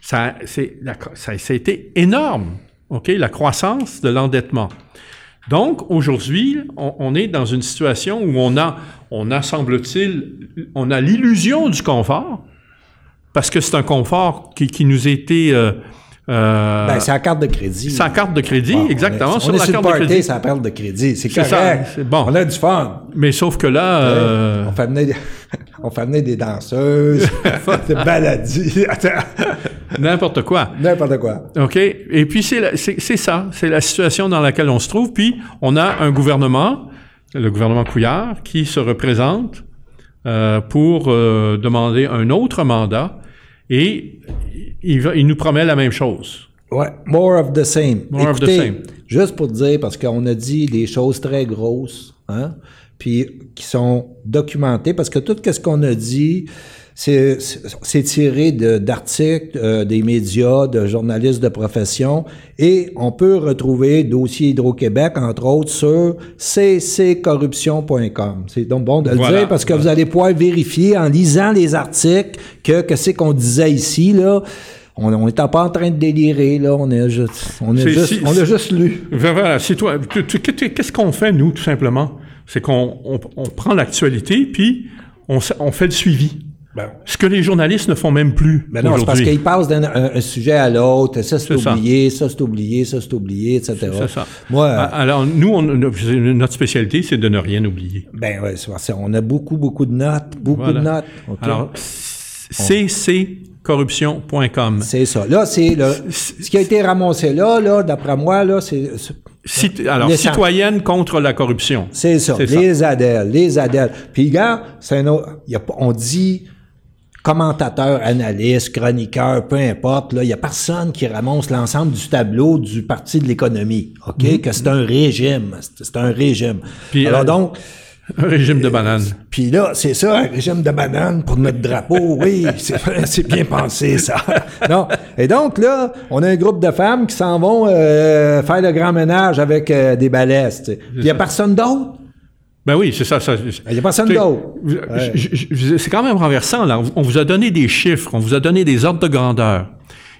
Speaker 1: Ça, la- ça, a été énorme, OK? La croissance de l'endettement. Donc, aujourd'hui, on, on est dans une situation où on a, on a, semble-t-il, on a l'illusion du confort, parce que c'est un confort qui, qui nous a été... Euh, euh,
Speaker 2: Ben, c'est la carte de crédit.
Speaker 1: sans carte de crédit,
Speaker 2: Bon, on est-
Speaker 1: exactement,
Speaker 2: on
Speaker 1: sur
Speaker 2: est
Speaker 1: la
Speaker 2: sur
Speaker 1: carte
Speaker 2: le
Speaker 1: de crédit.
Speaker 2: c'est la carte de crédit. C'est
Speaker 1: C'est ça,
Speaker 2: correct.
Speaker 1: c'est bon.
Speaker 2: On a du fun.
Speaker 1: Mais sauf que là... euh,
Speaker 2: On fait venir des, on fait des danseuses, des baladies, attends,
Speaker 1: N'importe quoi.
Speaker 2: n'importe quoi.
Speaker 1: OK? Et puis, c'est la- c'est c'est ça. C'est la situation dans laquelle on se trouve. Puis, on a un gouvernement, le gouvernement Couillard, qui se représente euh, pour euh, demander un autre mandat et il, va- il nous promet la même chose.
Speaker 2: Ouais, more of the same.
Speaker 1: More of the
Speaker 2: Écoutez,
Speaker 1: same.
Speaker 2: juste pour dire, parce qu'on a dit des choses très grosses, hein, puis qui sont documentées, parce que tout ce qu'on a dit, c'est c'est tiré de- d'articles euh, des médias, de journalistes de profession, et on peut retrouver dossier Hydro-Québec, entre autres, sur cccorruption.com. C'est donc bon de le
Speaker 1: Voilà.
Speaker 2: dire, parce que vous allez pouvoir vérifier en lisant les articles que, que c'est qu'on disait ici, là. On n'était pas en train de délirer, là. On a juste, on a
Speaker 1: C'est-
Speaker 2: juste,
Speaker 1: si-
Speaker 2: on a juste lu.
Speaker 1: Voilà, c'est toi. tu- tu- Qu'est-ce qu'on fait, nous, tout simplement? C'est qu'on on, on prend l'actualité, puis on fait le suivi. Ben, ce que les journalistes ne font même plus.
Speaker 2: Ben non, c'est parce qu'ils passent d'un sujet à l'autre. Ça, c'est oublié, ça, c'est oublié, ça, c'est oublié, etc.
Speaker 1: C'est ça. Moi, ah, Alors, nous, on, notre spécialité, c'est de ne rien oublier.
Speaker 2: Ben oui, on a beaucoup, beaucoup de notes, beaucoup de notes.
Speaker 1: Alors, cccorruption.com.
Speaker 2: C'est ça. Là, c'est ce qui a été ramassé là, là d'après moi, là, c'est...
Speaker 1: alors, citoyenne contre la corruption.
Speaker 2: C'est ça. Les ADEL, les ADEL. Puis, gars, c'est un autre, y a, on dit commentateurs, analystes, chroniqueurs, peu importe, il n'y a personne qui ramasse l'ensemble du tableau du Parti de l'économie, OK? Mm-hmm. Que c'est un régime. C'est un régime.
Speaker 1: Puis, Alors euh, donc... Un régime de banane.
Speaker 2: Puis là, c'est ça, un régime de banane pour notre drapeau. Oui, c'est bien pensé, ça. non. Et donc, là, on a un groupe de femmes qui s'en vont euh, faire le grand ménage avec euh, des balaises. Il n'y a personne d'autre?
Speaker 1: Ben oui, c'est ça.
Speaker 2: Il n'y a personne d'autre.
Speaker 1: C'est quand même renversant, là. On vous a donné des chiffres, on vous a donné des ordres de grandeur.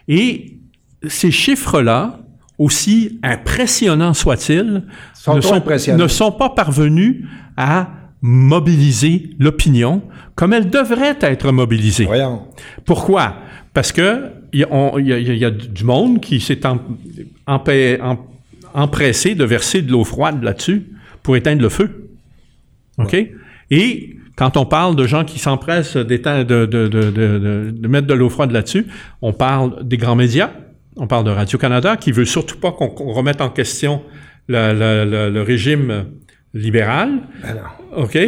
Speaker 1: Et ces chiffres-là, aussi impressionnants soient-ils, ne, ne sont pas parvenus à mobiliser l'opinion comme elle devrait être mobilisée.
Speaker 2: Voyons.
Speaker 1: Pourquoi? Parce que il y, a du monde qui s'est empressé de verser de l'eau froide là-dessus pour éteindre le feu. OK? Et quand on parle de gens qui s'empressent de, de, de, mettre de l'eau froide là-dessus, on parle des grands médias, on parle de Radio-Canada, qui veut surtout pas qu'on remette en question le, régime libéral. Ben OK?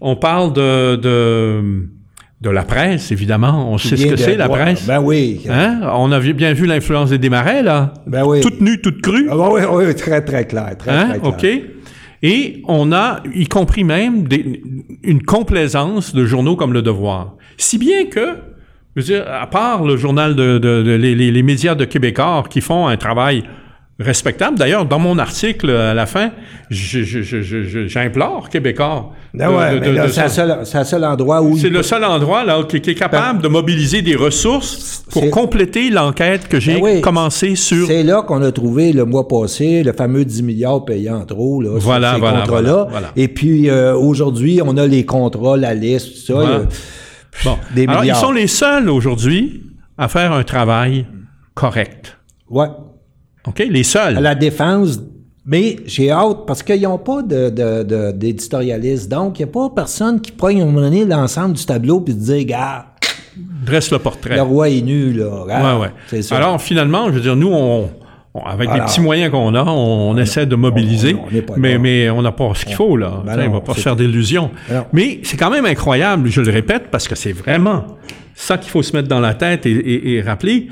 Speaker 1: On parle de, de, la presse, évidemment. On sait ce que c'est, la presse.
Speaker 2: Ben oui.
Speaker 1: Hein? On a bien vu l'influence des démarrais, là.
Speaker 2: Ben oui.
Speaker 1: Toute nue, toute crue.
Speaker 2: Ah, ben oui, oui, très, très clair. Très, hein? très
Speaker 1: clair. OK? Et on a, y compris même, une complaisance de journaux comme Le Devoir. Si bien que, à part le journal de, les, médias de Québécois qui font un travail respectable. D'ailleurs, dans mon article à la fin, j'implore Québécois.
Speaker 2: Ben ouais, c'est le seul, endroit où...
Speaker 1: C'est le seul endroit là, qui, est capable de mobiliser des ressources pour compléter l'enquête que j'ai ben commencé sur...
Speaker 2: C'est là qu'on a trouvé le mois passé le fameux 10 milliards payés en trop, là,
Speaker 1: voilà, ces voilà, contrats-là.
Speaker 2: Et puis, euh, aujourd'hui, on a les contrats, la liste, tout ça.
Speaker 1: bon. Alors, ils sont les seuls aujourd'hui à faire un travail correct.
Speaker 2: Ouais.
Speaker 1: OK? Les seuls.
Speaker 2: À la défense. Mais j'ai hâte, parce qu'ils n'ont pas d'éditorialiste. De, Donc, il n'y a pas personne qui pourrait mener l'ensemble du tableau puis dire, gars.
Speaker 1: Dresse le portrait.
Speaker 2: Le roi est nu, là.
Speaker 1: ouais, ouais. Alors, finalement, je veux dire, nous, on, avec les petits moyens qu'on a, on, essaie de mobiliser, mais, mais on n'a pas ce qu'il faut, là. Ben on va pas se faire d'illusions. Ben mais c'est quand même incroyable, je le répète, parce que c'est vraiment ça qu'il faut se mettre dans la tête et, et rappeler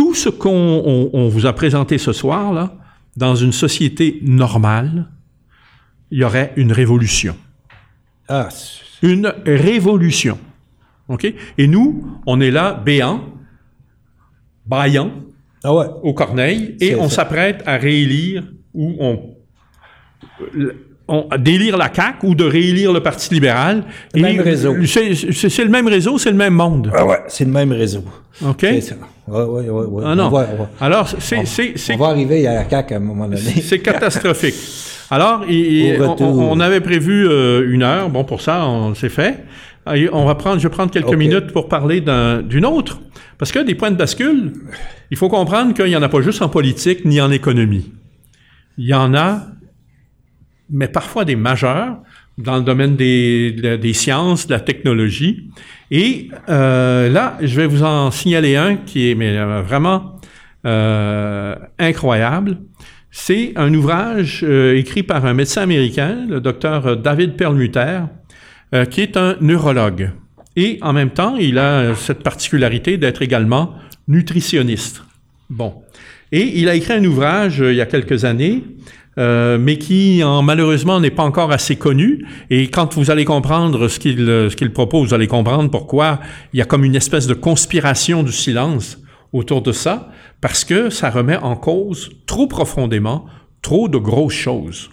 Speaker 1: tout ce qu'on vous a présenté ce soir, là, dans une société normale, il y aurait une révolution.
Speaker 2: Ah.
Speaker 1: Une révolution. OK? Et nous, on est là, béant, baillant,
Speaker 2: ah
Speaker 1: au Corneille, et on s'apprête à réélire ou on d'élire la CAQ ou de réélire le Parti libéral.
Speaker 2: Le même réseau.
Speaker 1: C'est le même réseau, c'est le même monde.
Speaker 2: Ah ouais, c'est le même réseau.
Speaker 1: OK?
Speaker 2: C'est ça. Ouais, ouais, ouais,
Speaker 1: Ah non. Alors, c'est...
Speaker 2: On, va arriver à la CAQ à un moment donné.
Speaker 1: C'est catastrophique. Alors, on, avait prévu euh, une heure. Bon, pour ça, on s'est fait. On va prendre, je vais prendre quelques minutes pour parler d'une autre. Parce que des points de bascule, il faut comprendre qu'il n'y en a pas juste en politique ni en économie. Il y en a mais parfois des majeurs dans le domaine des, des sciences, de la technologie. Et euh, là, je vais vous en signaler un qui est euh, vraiment euh, incroyable. C'est un ouvrage écrit par un médecin américain, le docteur David Perlmutter, qui est un neurologue. Et en même temps, il a cette particularité d'être également nutritionniste. Bon. Et il a écrit un ouvrage il y a quelques années euh, mais qui en, malheureusement n'est pas encore assez connu. Et quand vous allez comprendre ce qu'il ce qu'il propose, vous allez comprendre pourquoi il y a comme une espèce de conspiration du silence autour de ça, parce que ça remet en cause trop profondément trop de grosses choses.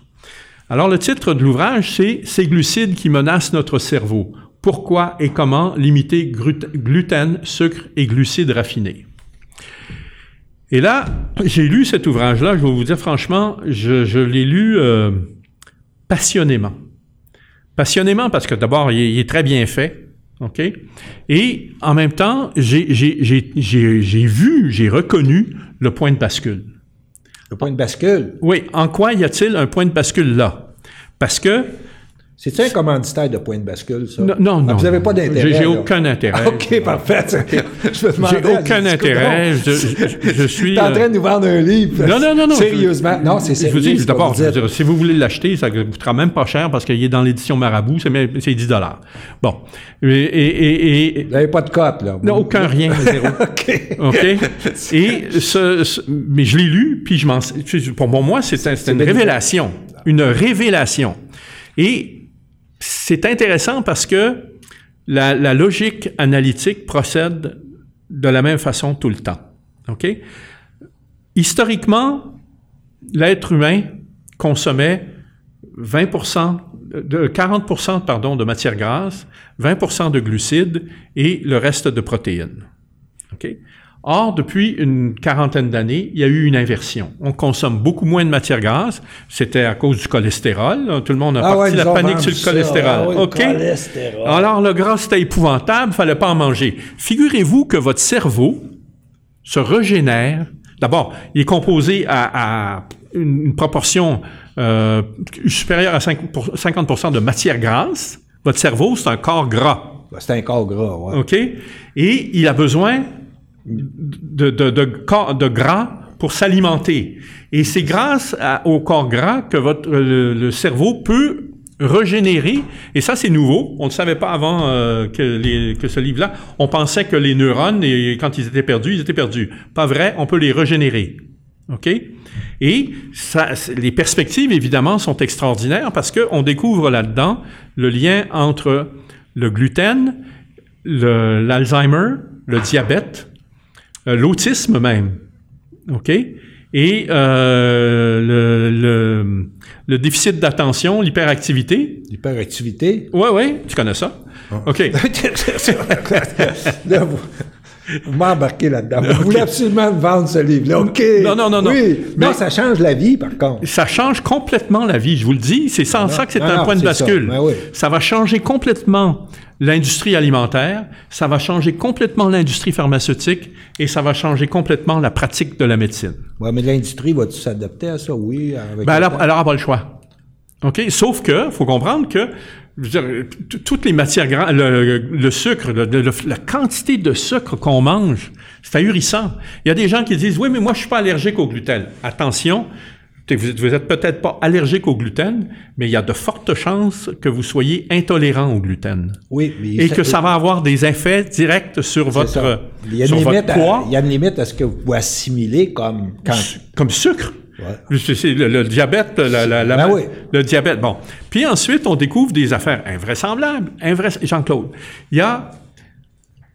Speaker 1: Alors le titre de l'ouvrage, c'est Ces glucides qui menacent notre cerveau. Pourquoi et comment limiter gluten, sucre et glucides raffinés. Et là, j'ai lu cet ouvrage-là, je vais vous dire franchement, je, l'ai lu euh, passionnément. Passionnément parce que d'abord, il, est très bien fait. OK? Et en même temps, j'ai vu, j'ai reconnu le point de bascule.
Speaker 2: Le point de bascule?
Speaker 1: Oui. En quoi y a-t-il un point de bascule là? Parce que
Speaker 2: c'est un commanditaire de point de bascule, ça?
Speaker 1: Non, non.
Speaker 2: Ah, vous n'avez pas d'intérêt?
Speaker 1: J'ai aucun intérêt.
Speaker 2: Ah, OK, parfait.
Speaker 1: je J'ai aucun intérêt. Je, je, je suis.
Speaker 2: T'es en train de nous vendre un livre.
Speaker 1: Non, non, non, non.
Speaker 2: Sérieusement. Non, c'est sérieux.
Speaker 1: Je vous dis, d'abord, si vous voulez l'acheter, ça ne coûtera même pas cher parce qu'il est dans l'édition Marabout, c'est 10 Bon. Et, et, et,
Speaker 2: vous n'avez pas de cote, là?
Speaker 1: Non, aucun rien, zéro. OK. OK. Et ce, mais je l'ai lu, puis je m'en. Pour moi, c'est une révélation. Une révélation. Et c'est intéressant parce que la, logique analytique procède de la même façon tout le temps. OK? Historiquement, l'être humain consommait 20 de 40 pardon, de matière grasse, 20% de glucides et le reste de protéines. OK? Or, depuis une quarantaine d'années, il y a eu une inversion. On consomme beaucoup moins de matière grasse. C'était à cause du cholestérol. Tout le monde a ah parti la panique sur le cholestérol.
Speaker 2: Ah OK?
Speaker 1: Alors, le gras, c'était épouvantable. fallait pas en manger. Figurez-vous que votre cerveau se régénère. D'abord, il est composé à, une proportion euh, supérieure à 50% de matière grasse. Votre cerveau, c'est un corps gras.
Speaker 2: Ben, c'est un corps gras, oui.
Speaker 1: OK? Et il a besoin de, gras pour s'alimenter. Et c'est grâce au corps gras que votre, le, cerveau peut régénérer, et ça c'est nouveau, on ne savait pas avant euh, que, ce livre-là, on pensait que les neurones, et, quand ils étaient perdus, ils étaient perdus. Pas vrai, on peut les régénérer. OK? Et ça, les perspectives, évidemment, sont extraordinaires parce qu'on découvre là-dedans le lien entre le gluten, l'Alzheimer, le diabète, euh, l'autisme même. OK? Et euh, le, le, le, déficit d'attention, l'hyperactivité.
Speaker 2: L'hyperactivité?
Speaker 1: Oui, oui, tu connais ça. Ah. OK.
Speaker 2: vous, m'embarquez là-dedans. Vous voulez absolument vendre ce livre-là. OK.
Speaker 1: Non, non, non, non.
Speaker 2: Oui. Mais, non, ça change la vie, par contre.
Speaker 1: Ça change complètement la vie, je vous le dis. C'est sans ça que c'est un point de bascule.
Speaker 2: Ben oui.
Speaker 1: Ça va changer complètement l'industrie alimentaire, ça va changer complètement l'industrie pharmaceutique et ça va changer complètement la pratique de la médecine.
Speaker 2: Oui, mais l'industrie va-tu s'adapter à ça? Oui.
Speaker 1: ben alors, elle n'aura pas le choix. OK? Sauf que, faut comprendre que toutes les matières grasses, le, sucre, la quantité de sucre qu'on mange, c'est ahurissant. Il y a des gens qui disent, oui, mais moi, je suis pas allergique au gluten. Attention, vous êtes peut-être pas allergique au gluten, mais il y a de fortes chances que vous soyez intolérant au gluten.
Speaker 2: Oui,
Speaker 1: et que ça va avoir des effets directs sur votre,
Speaker 2: il y a sur votre poids. il y a une limite à ce que vous assimilez comme
Speaker 1: comme sucre. Ouais. C'est le, diabète, la, la,
Speaker 2: ben oui.
Speaker 1: le diabète. Bon. Puis ensuite, on découvre des affaires invraisemblables. Jean-Claude, il y a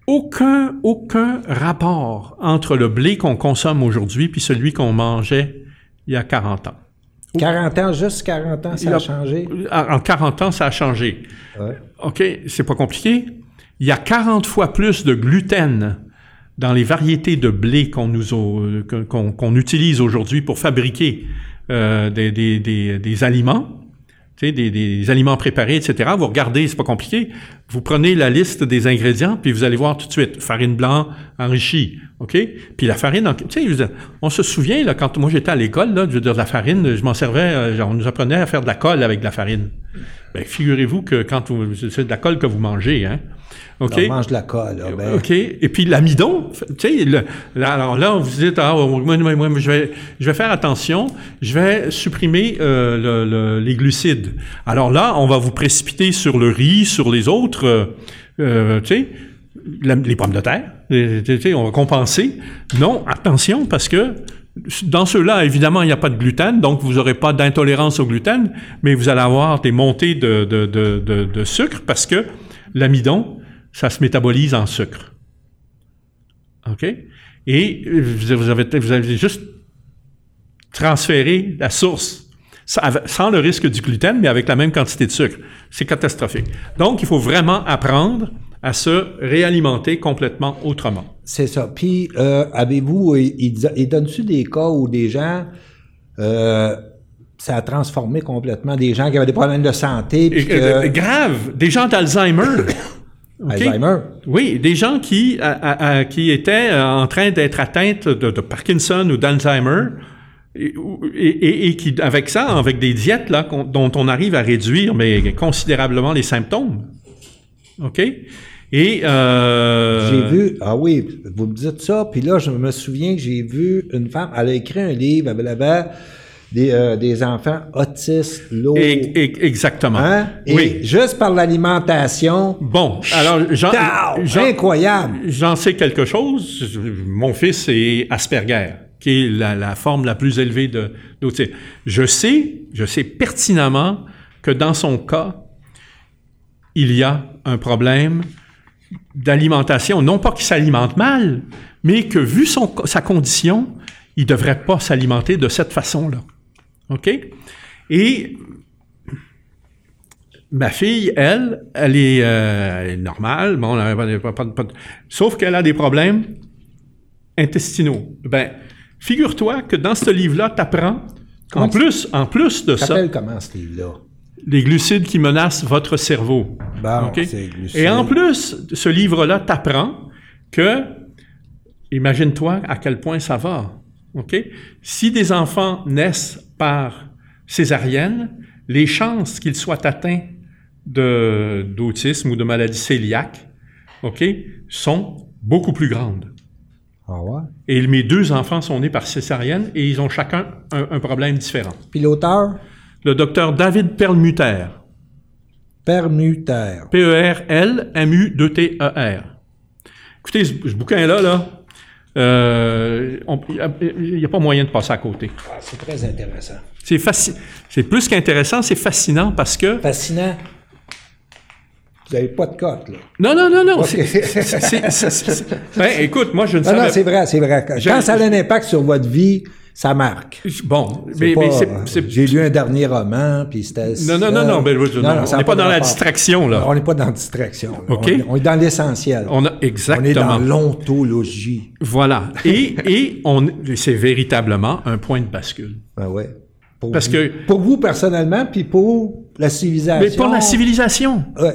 Speaker 1: aucun, aucun rapport entre le blé qu'on consomme aujourd'hui puis celui qu'on mangeait il y a 40 ans.
Speaker 2: 40 ans, juste 40 ans, ça a, changé?
Speaker 1: En 40 ans, ça a changé.
Speaker 2: Ouais.
Speaker 1: OK, c'est pas compliqué. Il y a 40 fois plus de gluten dans les variétés de blé qu'on nous qu'on utilise aujourd'hui pour fabriquer euh, des, des, des, des, aliments des, des, aliments préparés, etc. Vous regardez, c'est pas compliqué. Vous prenez la liste des ingrédients, puis vous allez voir tout de suite. Farine blanc enrichie, OK? Puis la farine, tu on se souvient, là, quand moi j'étais à l'école, là, je veux dire, de la farine, je m'en servais, euh, on nous apprenait à faire de la colle avec de la farine. Ben, figurez-vous que quand vous, c'est de la colle que vous mangez, hein? OK?
Speaker 2: On mange de la colle. Là, ben.
Speaker 1: OK? Et puis l'amidon, tu sais, alors là, vous dites, ah, moi, moi, je, vais, je vais faire attention, je vais supprimer euh, le, les glucides. Alors là, on va vous précipiter sur le riz, sur les autres, euh, euh tu sais, les pommes de terre, tu sais, on va compenser. Non, attention, parce que dans ceux-là, évidemment, il n'y a pas de gluten, donc vous n'aurez pas d'intolérance au gluten, mais vous allez avoir des montées de, sucre parce que l'amidon, ça se métabolise en sucre. OK? Et vous avez, vous avez juste transféré la source sans le risque du gluten, mais avec la même quantité de sucre. C'est catastrophique. Donc, il faut vraiment apprendre à se réalimenter complètement autrement.
Speaker 2: C'est ça. Puis, euh, avez-vous, il, donne-tu des cas où des gens, euh, ça a transformé complètement des gens qui avaient des problèmes de santé?
Speaker 1: Puis que... Grave! Des gens d'Alzheimer!
Speaker 2: Alzheimer.
Speaker 1: Oui, des gens qui, qui étaient en train d'être atteints de, de Parkinson ou d'Alzheimer et, et, qui, avec ça, avec des diètes là, dont on arrive à réduire mais considérablement les symptômes. OK? Et euh...
Speaker 2: j'ai vu, ah oui, vous me dites ça, puis là je me souviens que j'ai vu une femme, elle a écrit un livre, elle avait des, euh, des enfants autistes lourds.
Speaker 1: exactement.
Speaker 2: Hein? Et oui. juste par l'alimentation.
Speaker 1: Bon, alors j'en,
Speaker 2: incroyable.
Speaker 1: J'en sais quelque chose. Mon fils est Asperger qui est la, forme la plus élevée de d'autisme. Je sais, je sais pertinemment que dans son cas, il y a un problème d'alimentation. Non pas qu'il s'alimente mal, mais que vu son, sa condition, il ne devrait pas s'alimenter de cette façon-là. OK? Et ma fille, elle, elle est, euh, normale. Bon, elle pas, pas, pas, sauf qu'elle a des problèmes intestinaux. Ben, Figure-toi que dans ce livre-là, tu apprends, en plus, en plus de ça...
Speaker 2: comment ce livre-là?
Speaker 1: Les glucides qui menacent votre cerveau.
Speaker 2: Bon,
Speaker 1: Et en plus, ce livre-là t'apprend que, imagine-toi à quel point ça va. Si des enfants naissent par césarienne, les chances qu'ils soient atteints d'autisme ou de maladie cœliaque, sont beaucoup plus grandes.
Speaker 2: Ah
Speaker 1: et mes deux enfants sont nés par césarienne et ils ont chacun un, problème différent.
Speaker 2: Puis l'auteur?
Speaker 1: Le docteur David Perlmutter.
Speaker 2: Perlmutter.
Speaker 1: P-E-R-L-M-U-2-T-E-R. Écoutez, ce, bouquin-là, là, euh, il n'y a, pas moyen de passer à côté.
Speaker 2: Ah, c'est très intéressant.
Speaker 1: C'est C'est plus qu'intéressant, c'est fascinant parce que.
Speaker 2: Fascinant. Vous n'avez pas de cote, là.
Speaker 1: Non, non, non, non. ben, écoute, moi, je ne sais pas.
Speaker 2: Non, c'est vrai, c'est vrai. Quand ça a un impact sur votre vie, ça marque.
Speaker 1: Bon,
Speaker 2: mais, c'est... J'ai lu un dernier roman, puis c'était...
Speaker 1: Non, non, non, non, non, on n'est pas dans la distraction, là.
Speaker 2: On n'est pas dans la distraction.
Speaker 1: OK.
Speaker 2: On, est dans l'essentiel.
Speaker 1: On a, exactement.
Speaker 2: On est dans l'ontologie.
Speaker 1: Voilà. Et, et on, c'est véritablement un point de bascule.
Speaker 2: Ben ouais.
Speaker 1: Pour Parce que...
Speaker 2: Pour vous, personnellement, puis pour la civilisation.
Speaker 1: Mais pour la civilisation.
Speaker 2: Ouais.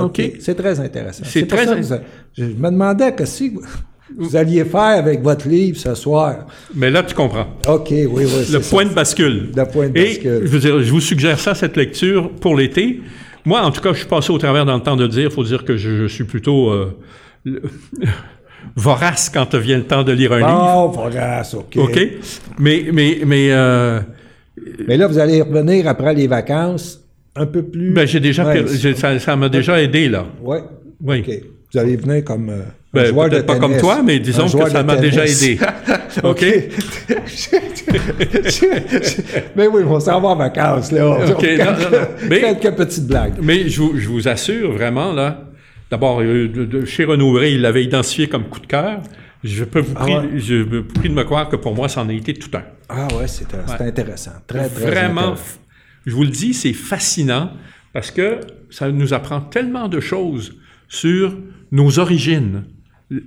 Speaker 2: OK. C'est très intéressant. C'est très intéressant. Je me demandais que si vous alliez faire avec votre livre ce soir.
Speaker 1: Mais là, tu comprends.
Speaker 2: OK, oui, oui.
Speaker 1: Le point de bascule.
Speaker 2: Le point de bascule.
Speaker 1: Je, veux dire, je vous suggère ça, cette lecture, pour l'été. Moi, en tout cas, je suis passé au travers dans le temps de dire, il faut dire que je, suis plutôt euh, vorace quand vient le temps de lire un livre.
Speaker 2: Oh, vorace, OK.
Speaker 1: OK. Mais, mais, mais... Euh,
Speaker 2: mais là, vous allez revenir après les vacances un peu plus.
Speaker 1: Ben, j'ai déjà, ça, m'a déjà aidé, là.
Speaker 2: Ouais.
Speaker 1: Oui.
Speaker 2: OK. Vous allez venir comme euh,
Speaker 1: ben, joueur de pas comme toi, mais disons que ça m'a déjà aidé. OK?
Speaker 2: mais oui, on s'en va en vacances, là. OK, Mais, quelques petites blagues.
Speaker 1: Mais je vous, je vous assure, vraiment, là, d'abord, euh, chez Renaud il l'avait identifié comme coup de cœur. Je peux vous ah prier, je prie de me croire que pour moi, ça en a été tout un.
Speaker 2: Ah ouais, c'est intéressant. Très, très
Speaker 1: Vraiment, je vous le dis, c'est fascinant parce que ça nous apprend tellement de choses sur nos origines,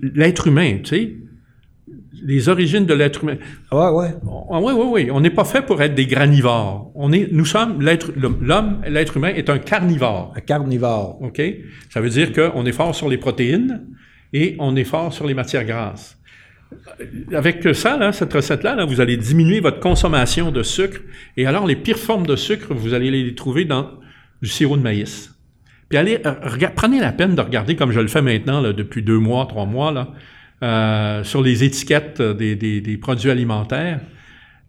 Speaker 1: l'être humain, tu sais, les origines de l'être humain.
Speaker 2: Ah ouais,
Speaker 1: ah ouais. oui, oui, oui. On n'est pas fait pour être des granivores. On est, nous sommes, l'être, l'homme, l'être humain est un carnivore.
Speaker 2: Un carnivore.
Speaker 1: OK? Ça veut dire qu'on est fort sur les protéines et on est fort sur les matières grasses avec ça, là, cette recette-là, là, vous allez diminuer votre consommation de sucre. Et alors, les pires formes de sucre, vous allez les trouver dans du sirop de maïs. Puis allez, euh, prenez la peine de regarder, comme je le fais maintenant, là, depuis deux mois, trois mois, là, euh, sur les étiquettes des, des, des, produits alimentaires,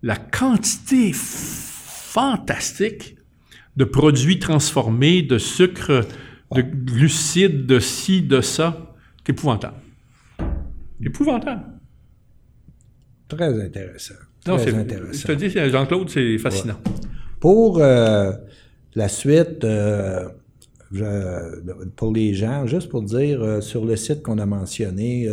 Speaker 1: la quantité fantastique de produits transformés, de sucre, de glucides, de ci, de ça. C'est épouvantable. Épouvantable.
Speaker 2: Très intéressant. Très intéressant. Je
Speaker 1: te dis, Jean-Claude, c'est fascinant.
Speaker 2: Pour euh, la suite, euh, pour les gens, juste pour dire, euh, sur le site qu'on a mentionné,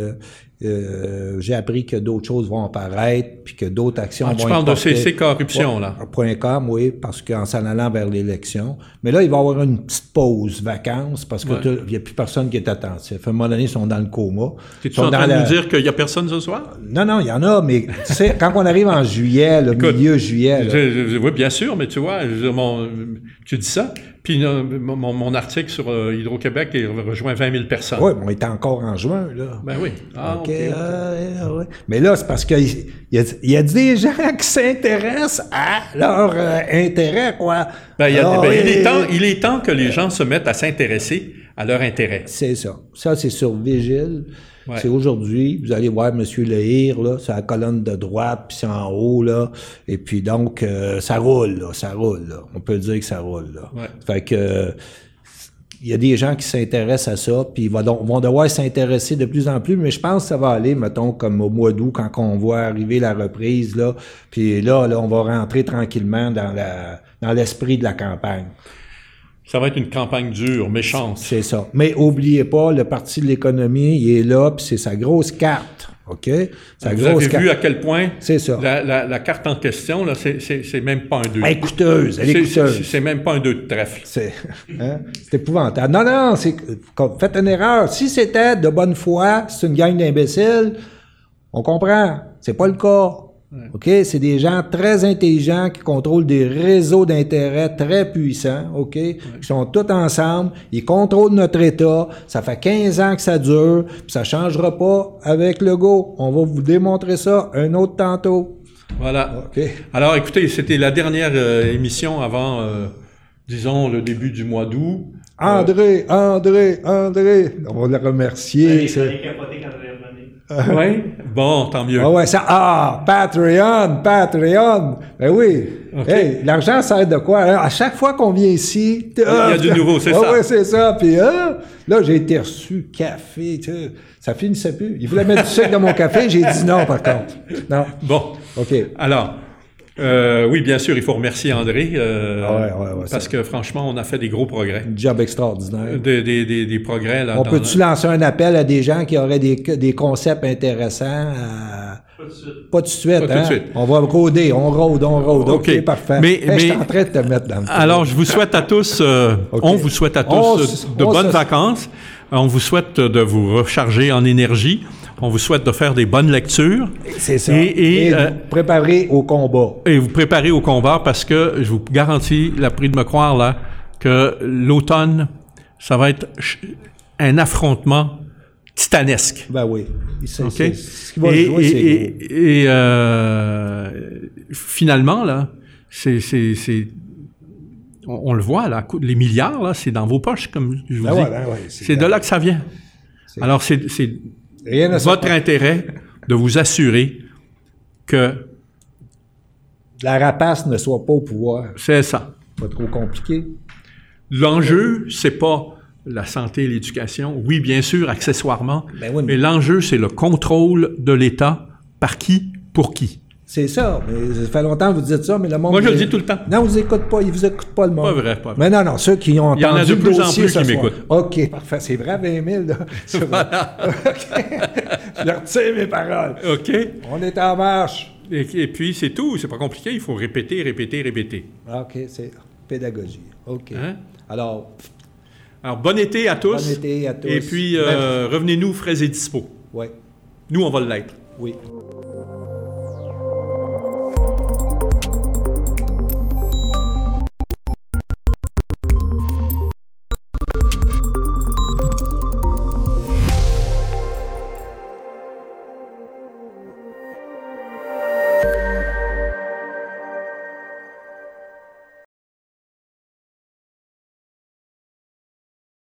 Speaker 2: euh, j'ai appris que d'autres choses vont apparaître, puis que d'autres actions ah, vont Tu
Speaker 1: parles de CC Corruption, là.
Speaker 2: Point .com, oui, parce qu'en s'en allant vers l'élection. Mais là, il va y avoir une petite pause, vacances, parce qu'il n'y a plus personne qui est attentif. À un moment donné, ils sont dans le coma.
Speaker 1: Tu es en train de nous dire qu'il n'y a personne ce soir?
Speaker 2: Non, non, il y en a, mais tu sais, quand on arrive en juillet, le milieu juillet...
Speaker 1: oui, bien sûr, mais tu vois, tu dis ça, Puis euh, mon, mon article sur euh, Hydro-Québec il rejoint 20 000 personnes.
Speaker 2: Oui, on est encore en juin, là.
Speaker 1: Ben oui.
Speaker 2: Ah, OK. Euh, ouais. Mais là, c'est parce qu'il y, y, a des gens qui s'intéressent à leur euh, intérêt, quoi.
Speaker 1: Ben, il, y a, Alors, ben, il, est temps, il est temps que les gens se mettent à s'intéresser à leur intérêt.
Speaker 2: C'est ça. Ça, c'est sur Vigile. Ouais. C'est aujourd'hui. Vous allez voir M. Lehir, là, c'est la colonne de droite, puis c'est en haut, là. Et puis donc, euh, ça roule, là, ça roule, là. On peut dire que ça roule, là.
Speaker 1: Ouais.
Speaker 2: Fait que il y a des gens qui s'intéressent à ça, puis ils vont devoir s'intéresser de plus en plus, mais je pense que ça va aller, mettons, comme au mois d'août, quand on voit arriver la reprise, là, puis là, là, on va rentrer tranquillement dans la dans l'esprit de la campagne.
Speaker 1: Ça va être une campagne dure, méchante.
Speaker 2: C'est ça. Mais oubliez pas, le Parti de l'économie, il est là, puis c'est sa grosse carte. OK?
Speaker 1: Sa Vous grosse avez carte. vu à quel point
Speaker 2: c'est ça.
Speaker 1: La, la, la, carte en question, là, c'est, c'est, c'est même pas un 2.
Speaker 2: Elle est coûteuse. Elle est coûteuse.
Speaker 1: C'est, même pas un 2 de trèfle.
Speaker 2: C'est, hein? épouvantable. Non, non, c'est, faites une erreur. Si c'était de bonne foi, c'est une gang d'imbéciles, on comprend. C'est pas le cas. OK? C'est des gens très intelligents qui contrôlent des réseaux d'intérêt très puissants, OK? Ouais. Ils sont tous ensemble, ils contrôlent notre État, ça fait 15 ans que ça dure, puis ça changera pas avec le go. On va vous démontrer ça un autre tantôt.
Speaker 1: Voilà. OK. Alors, écoutez, c'était la dernière euh, émission avant, euh, disons, le début du mois d'août.
Speaker 2: André, André, André, on va le remercier.
Speaker 1: Oui? Bon, tant mieux.
Speaker 2: Ah ouais, ça, ah, Patreon, Patreon. Ben oui. Okay. Hey, l'argent sert de quoi? À chaque fois qu'on vient ici...
Speaker 1: Il y a du nouveau, c'est
Speaker 2: ah,
Speaker 1: ça.
Speaker 2: Oui, c'est ça. Puis ah, là, j'ai été reçu café, tu sais. Ça finissait plus. Il voulait mettre du sucre dans mon café, j'ai dit non, par contre. Non.
Speaker 1: Bon.
Speaker 2: OK.
Speaker 1: Alors, euh, oui, bien sûr, il faut remercier André.
Speaker 2: Euh, ah ouais, ouais, ouais,
Speaker 1: parce que franchement, on a fait des gros progrès.
Speaker 2: Un job extraordinaire.
Speaker 1: Des, des, des, des progrès. Là,
Speaker 2: on peut-tu lancer un appel à des gens qui auraient des, des concepts intéressants à...
Speaker 3: Pas tout de suite.
Speaker 2: Pas tout de suite,
Speaker 1: Pas tout
Speaker 2: hein?
Speaker 1: de suite.
Speaker 2: On va coder, on rôde, on rôde. OK,
Speaker 1: OK,
Speaker 2: parfait.
Speaker 1: Mais,
Speaker 2: Hey,
Speaker 1: mais...
Speaker 2: Je suis en train de te mettre dans le
Speaker 1: Alors, je vous souhaite à tous, euh, on vous souhaite à tous
Speaker 2: On
Speaker 1: de
Speaker 2: on
Speaker 1: bonnes
Speaker 2: se-
Speaker 1: vacances. On vous souhaite de vous recharger en énergie. On vous souhaite de faire des bonnes lectures.
Speaker 2: C'est ça.
Speaker 1: Et- et,
Speaker 2: Et,
Speaker 1: euh,
Speaker 2: vous préparez au combat.
Speaker 1: et vous préparez au combat parce que je vous garantis, la prie de me croire là, que l'automne, ça va être un affrontement titanesque.
Speaker 2: Ben oui. C'est,
Speaker 1: OK?
Speaker 2: c'est- ce qui va
Speaker 1: et,
Speaker 2: jouer,
Speaker 1: et-
Speaker 2: c'est
Speaker 1: et- euh, finalement, là, c'est, on, on le voit, là, les milliards, là, c'est dans vos poches, comme je vous
Speaker 2: Ben
Speaker 1: dis.
Speaker 2: ouais, ben ouais, c'est
Speaker 1: de là que ça vient. Alors, c'est
Speaker 2: Rien
Speaker 1: votre intérêt de vous assurer que
Speaker 2: La rapace ne soit pas au pouvoir.
Speaker 1: c'est ça.
Speaker 2: Pas trop compliqué.
Speaker 1: L'enjeu, c'est pas la santé et l'éducation. Oui, bien sûr, accessoirement.
Speaker 2: Ben oui, mais-
Speaker 1: mais l'enjeu, c'est le contrôle de l'État par qui, pour qui.
Speaker 2: C'est ça. Mais ça fait longtemps que vous dites ça, mais le monde.
Speaker 1: Moi, je le dis tout le temps.
Speaker 2: Non, vous écoutez pas. Ils vous écoutent pas le monde.
Speaker 1: Pas vrai, pas vrai.
Speaker 2: Mais non, non, ceux qui ont
Speaker 1: Il y en a
Speaker 2: entendu
Speaker 1: de plus en plus qui m'écoutent.
Speaker 2: OK, parfait. C'est vrai, 20 000, là. Vrai. OK. Je retire mes paroles.
Speaker 1: OK?
Speaker 2: On est en marche.
Speaker 1: Et, et puis, c'est tout. C'est pas compliqué. Il faut répéter, répéter, répéter.
Speaker 2: Ah, OK, c'est pédagogie. OK.
Speaker 1: Hein?
Speaker 2: Alors,
Speaker 1: Alors, bon été à tous.
Speaker 2: bon été à tous.
Speaker 1: Et puis, euh, revenez-nous frais et dispo.
Speaker 2: Oui,
Speaker 1: Nous, on va l'être.
Speaker 2: oui.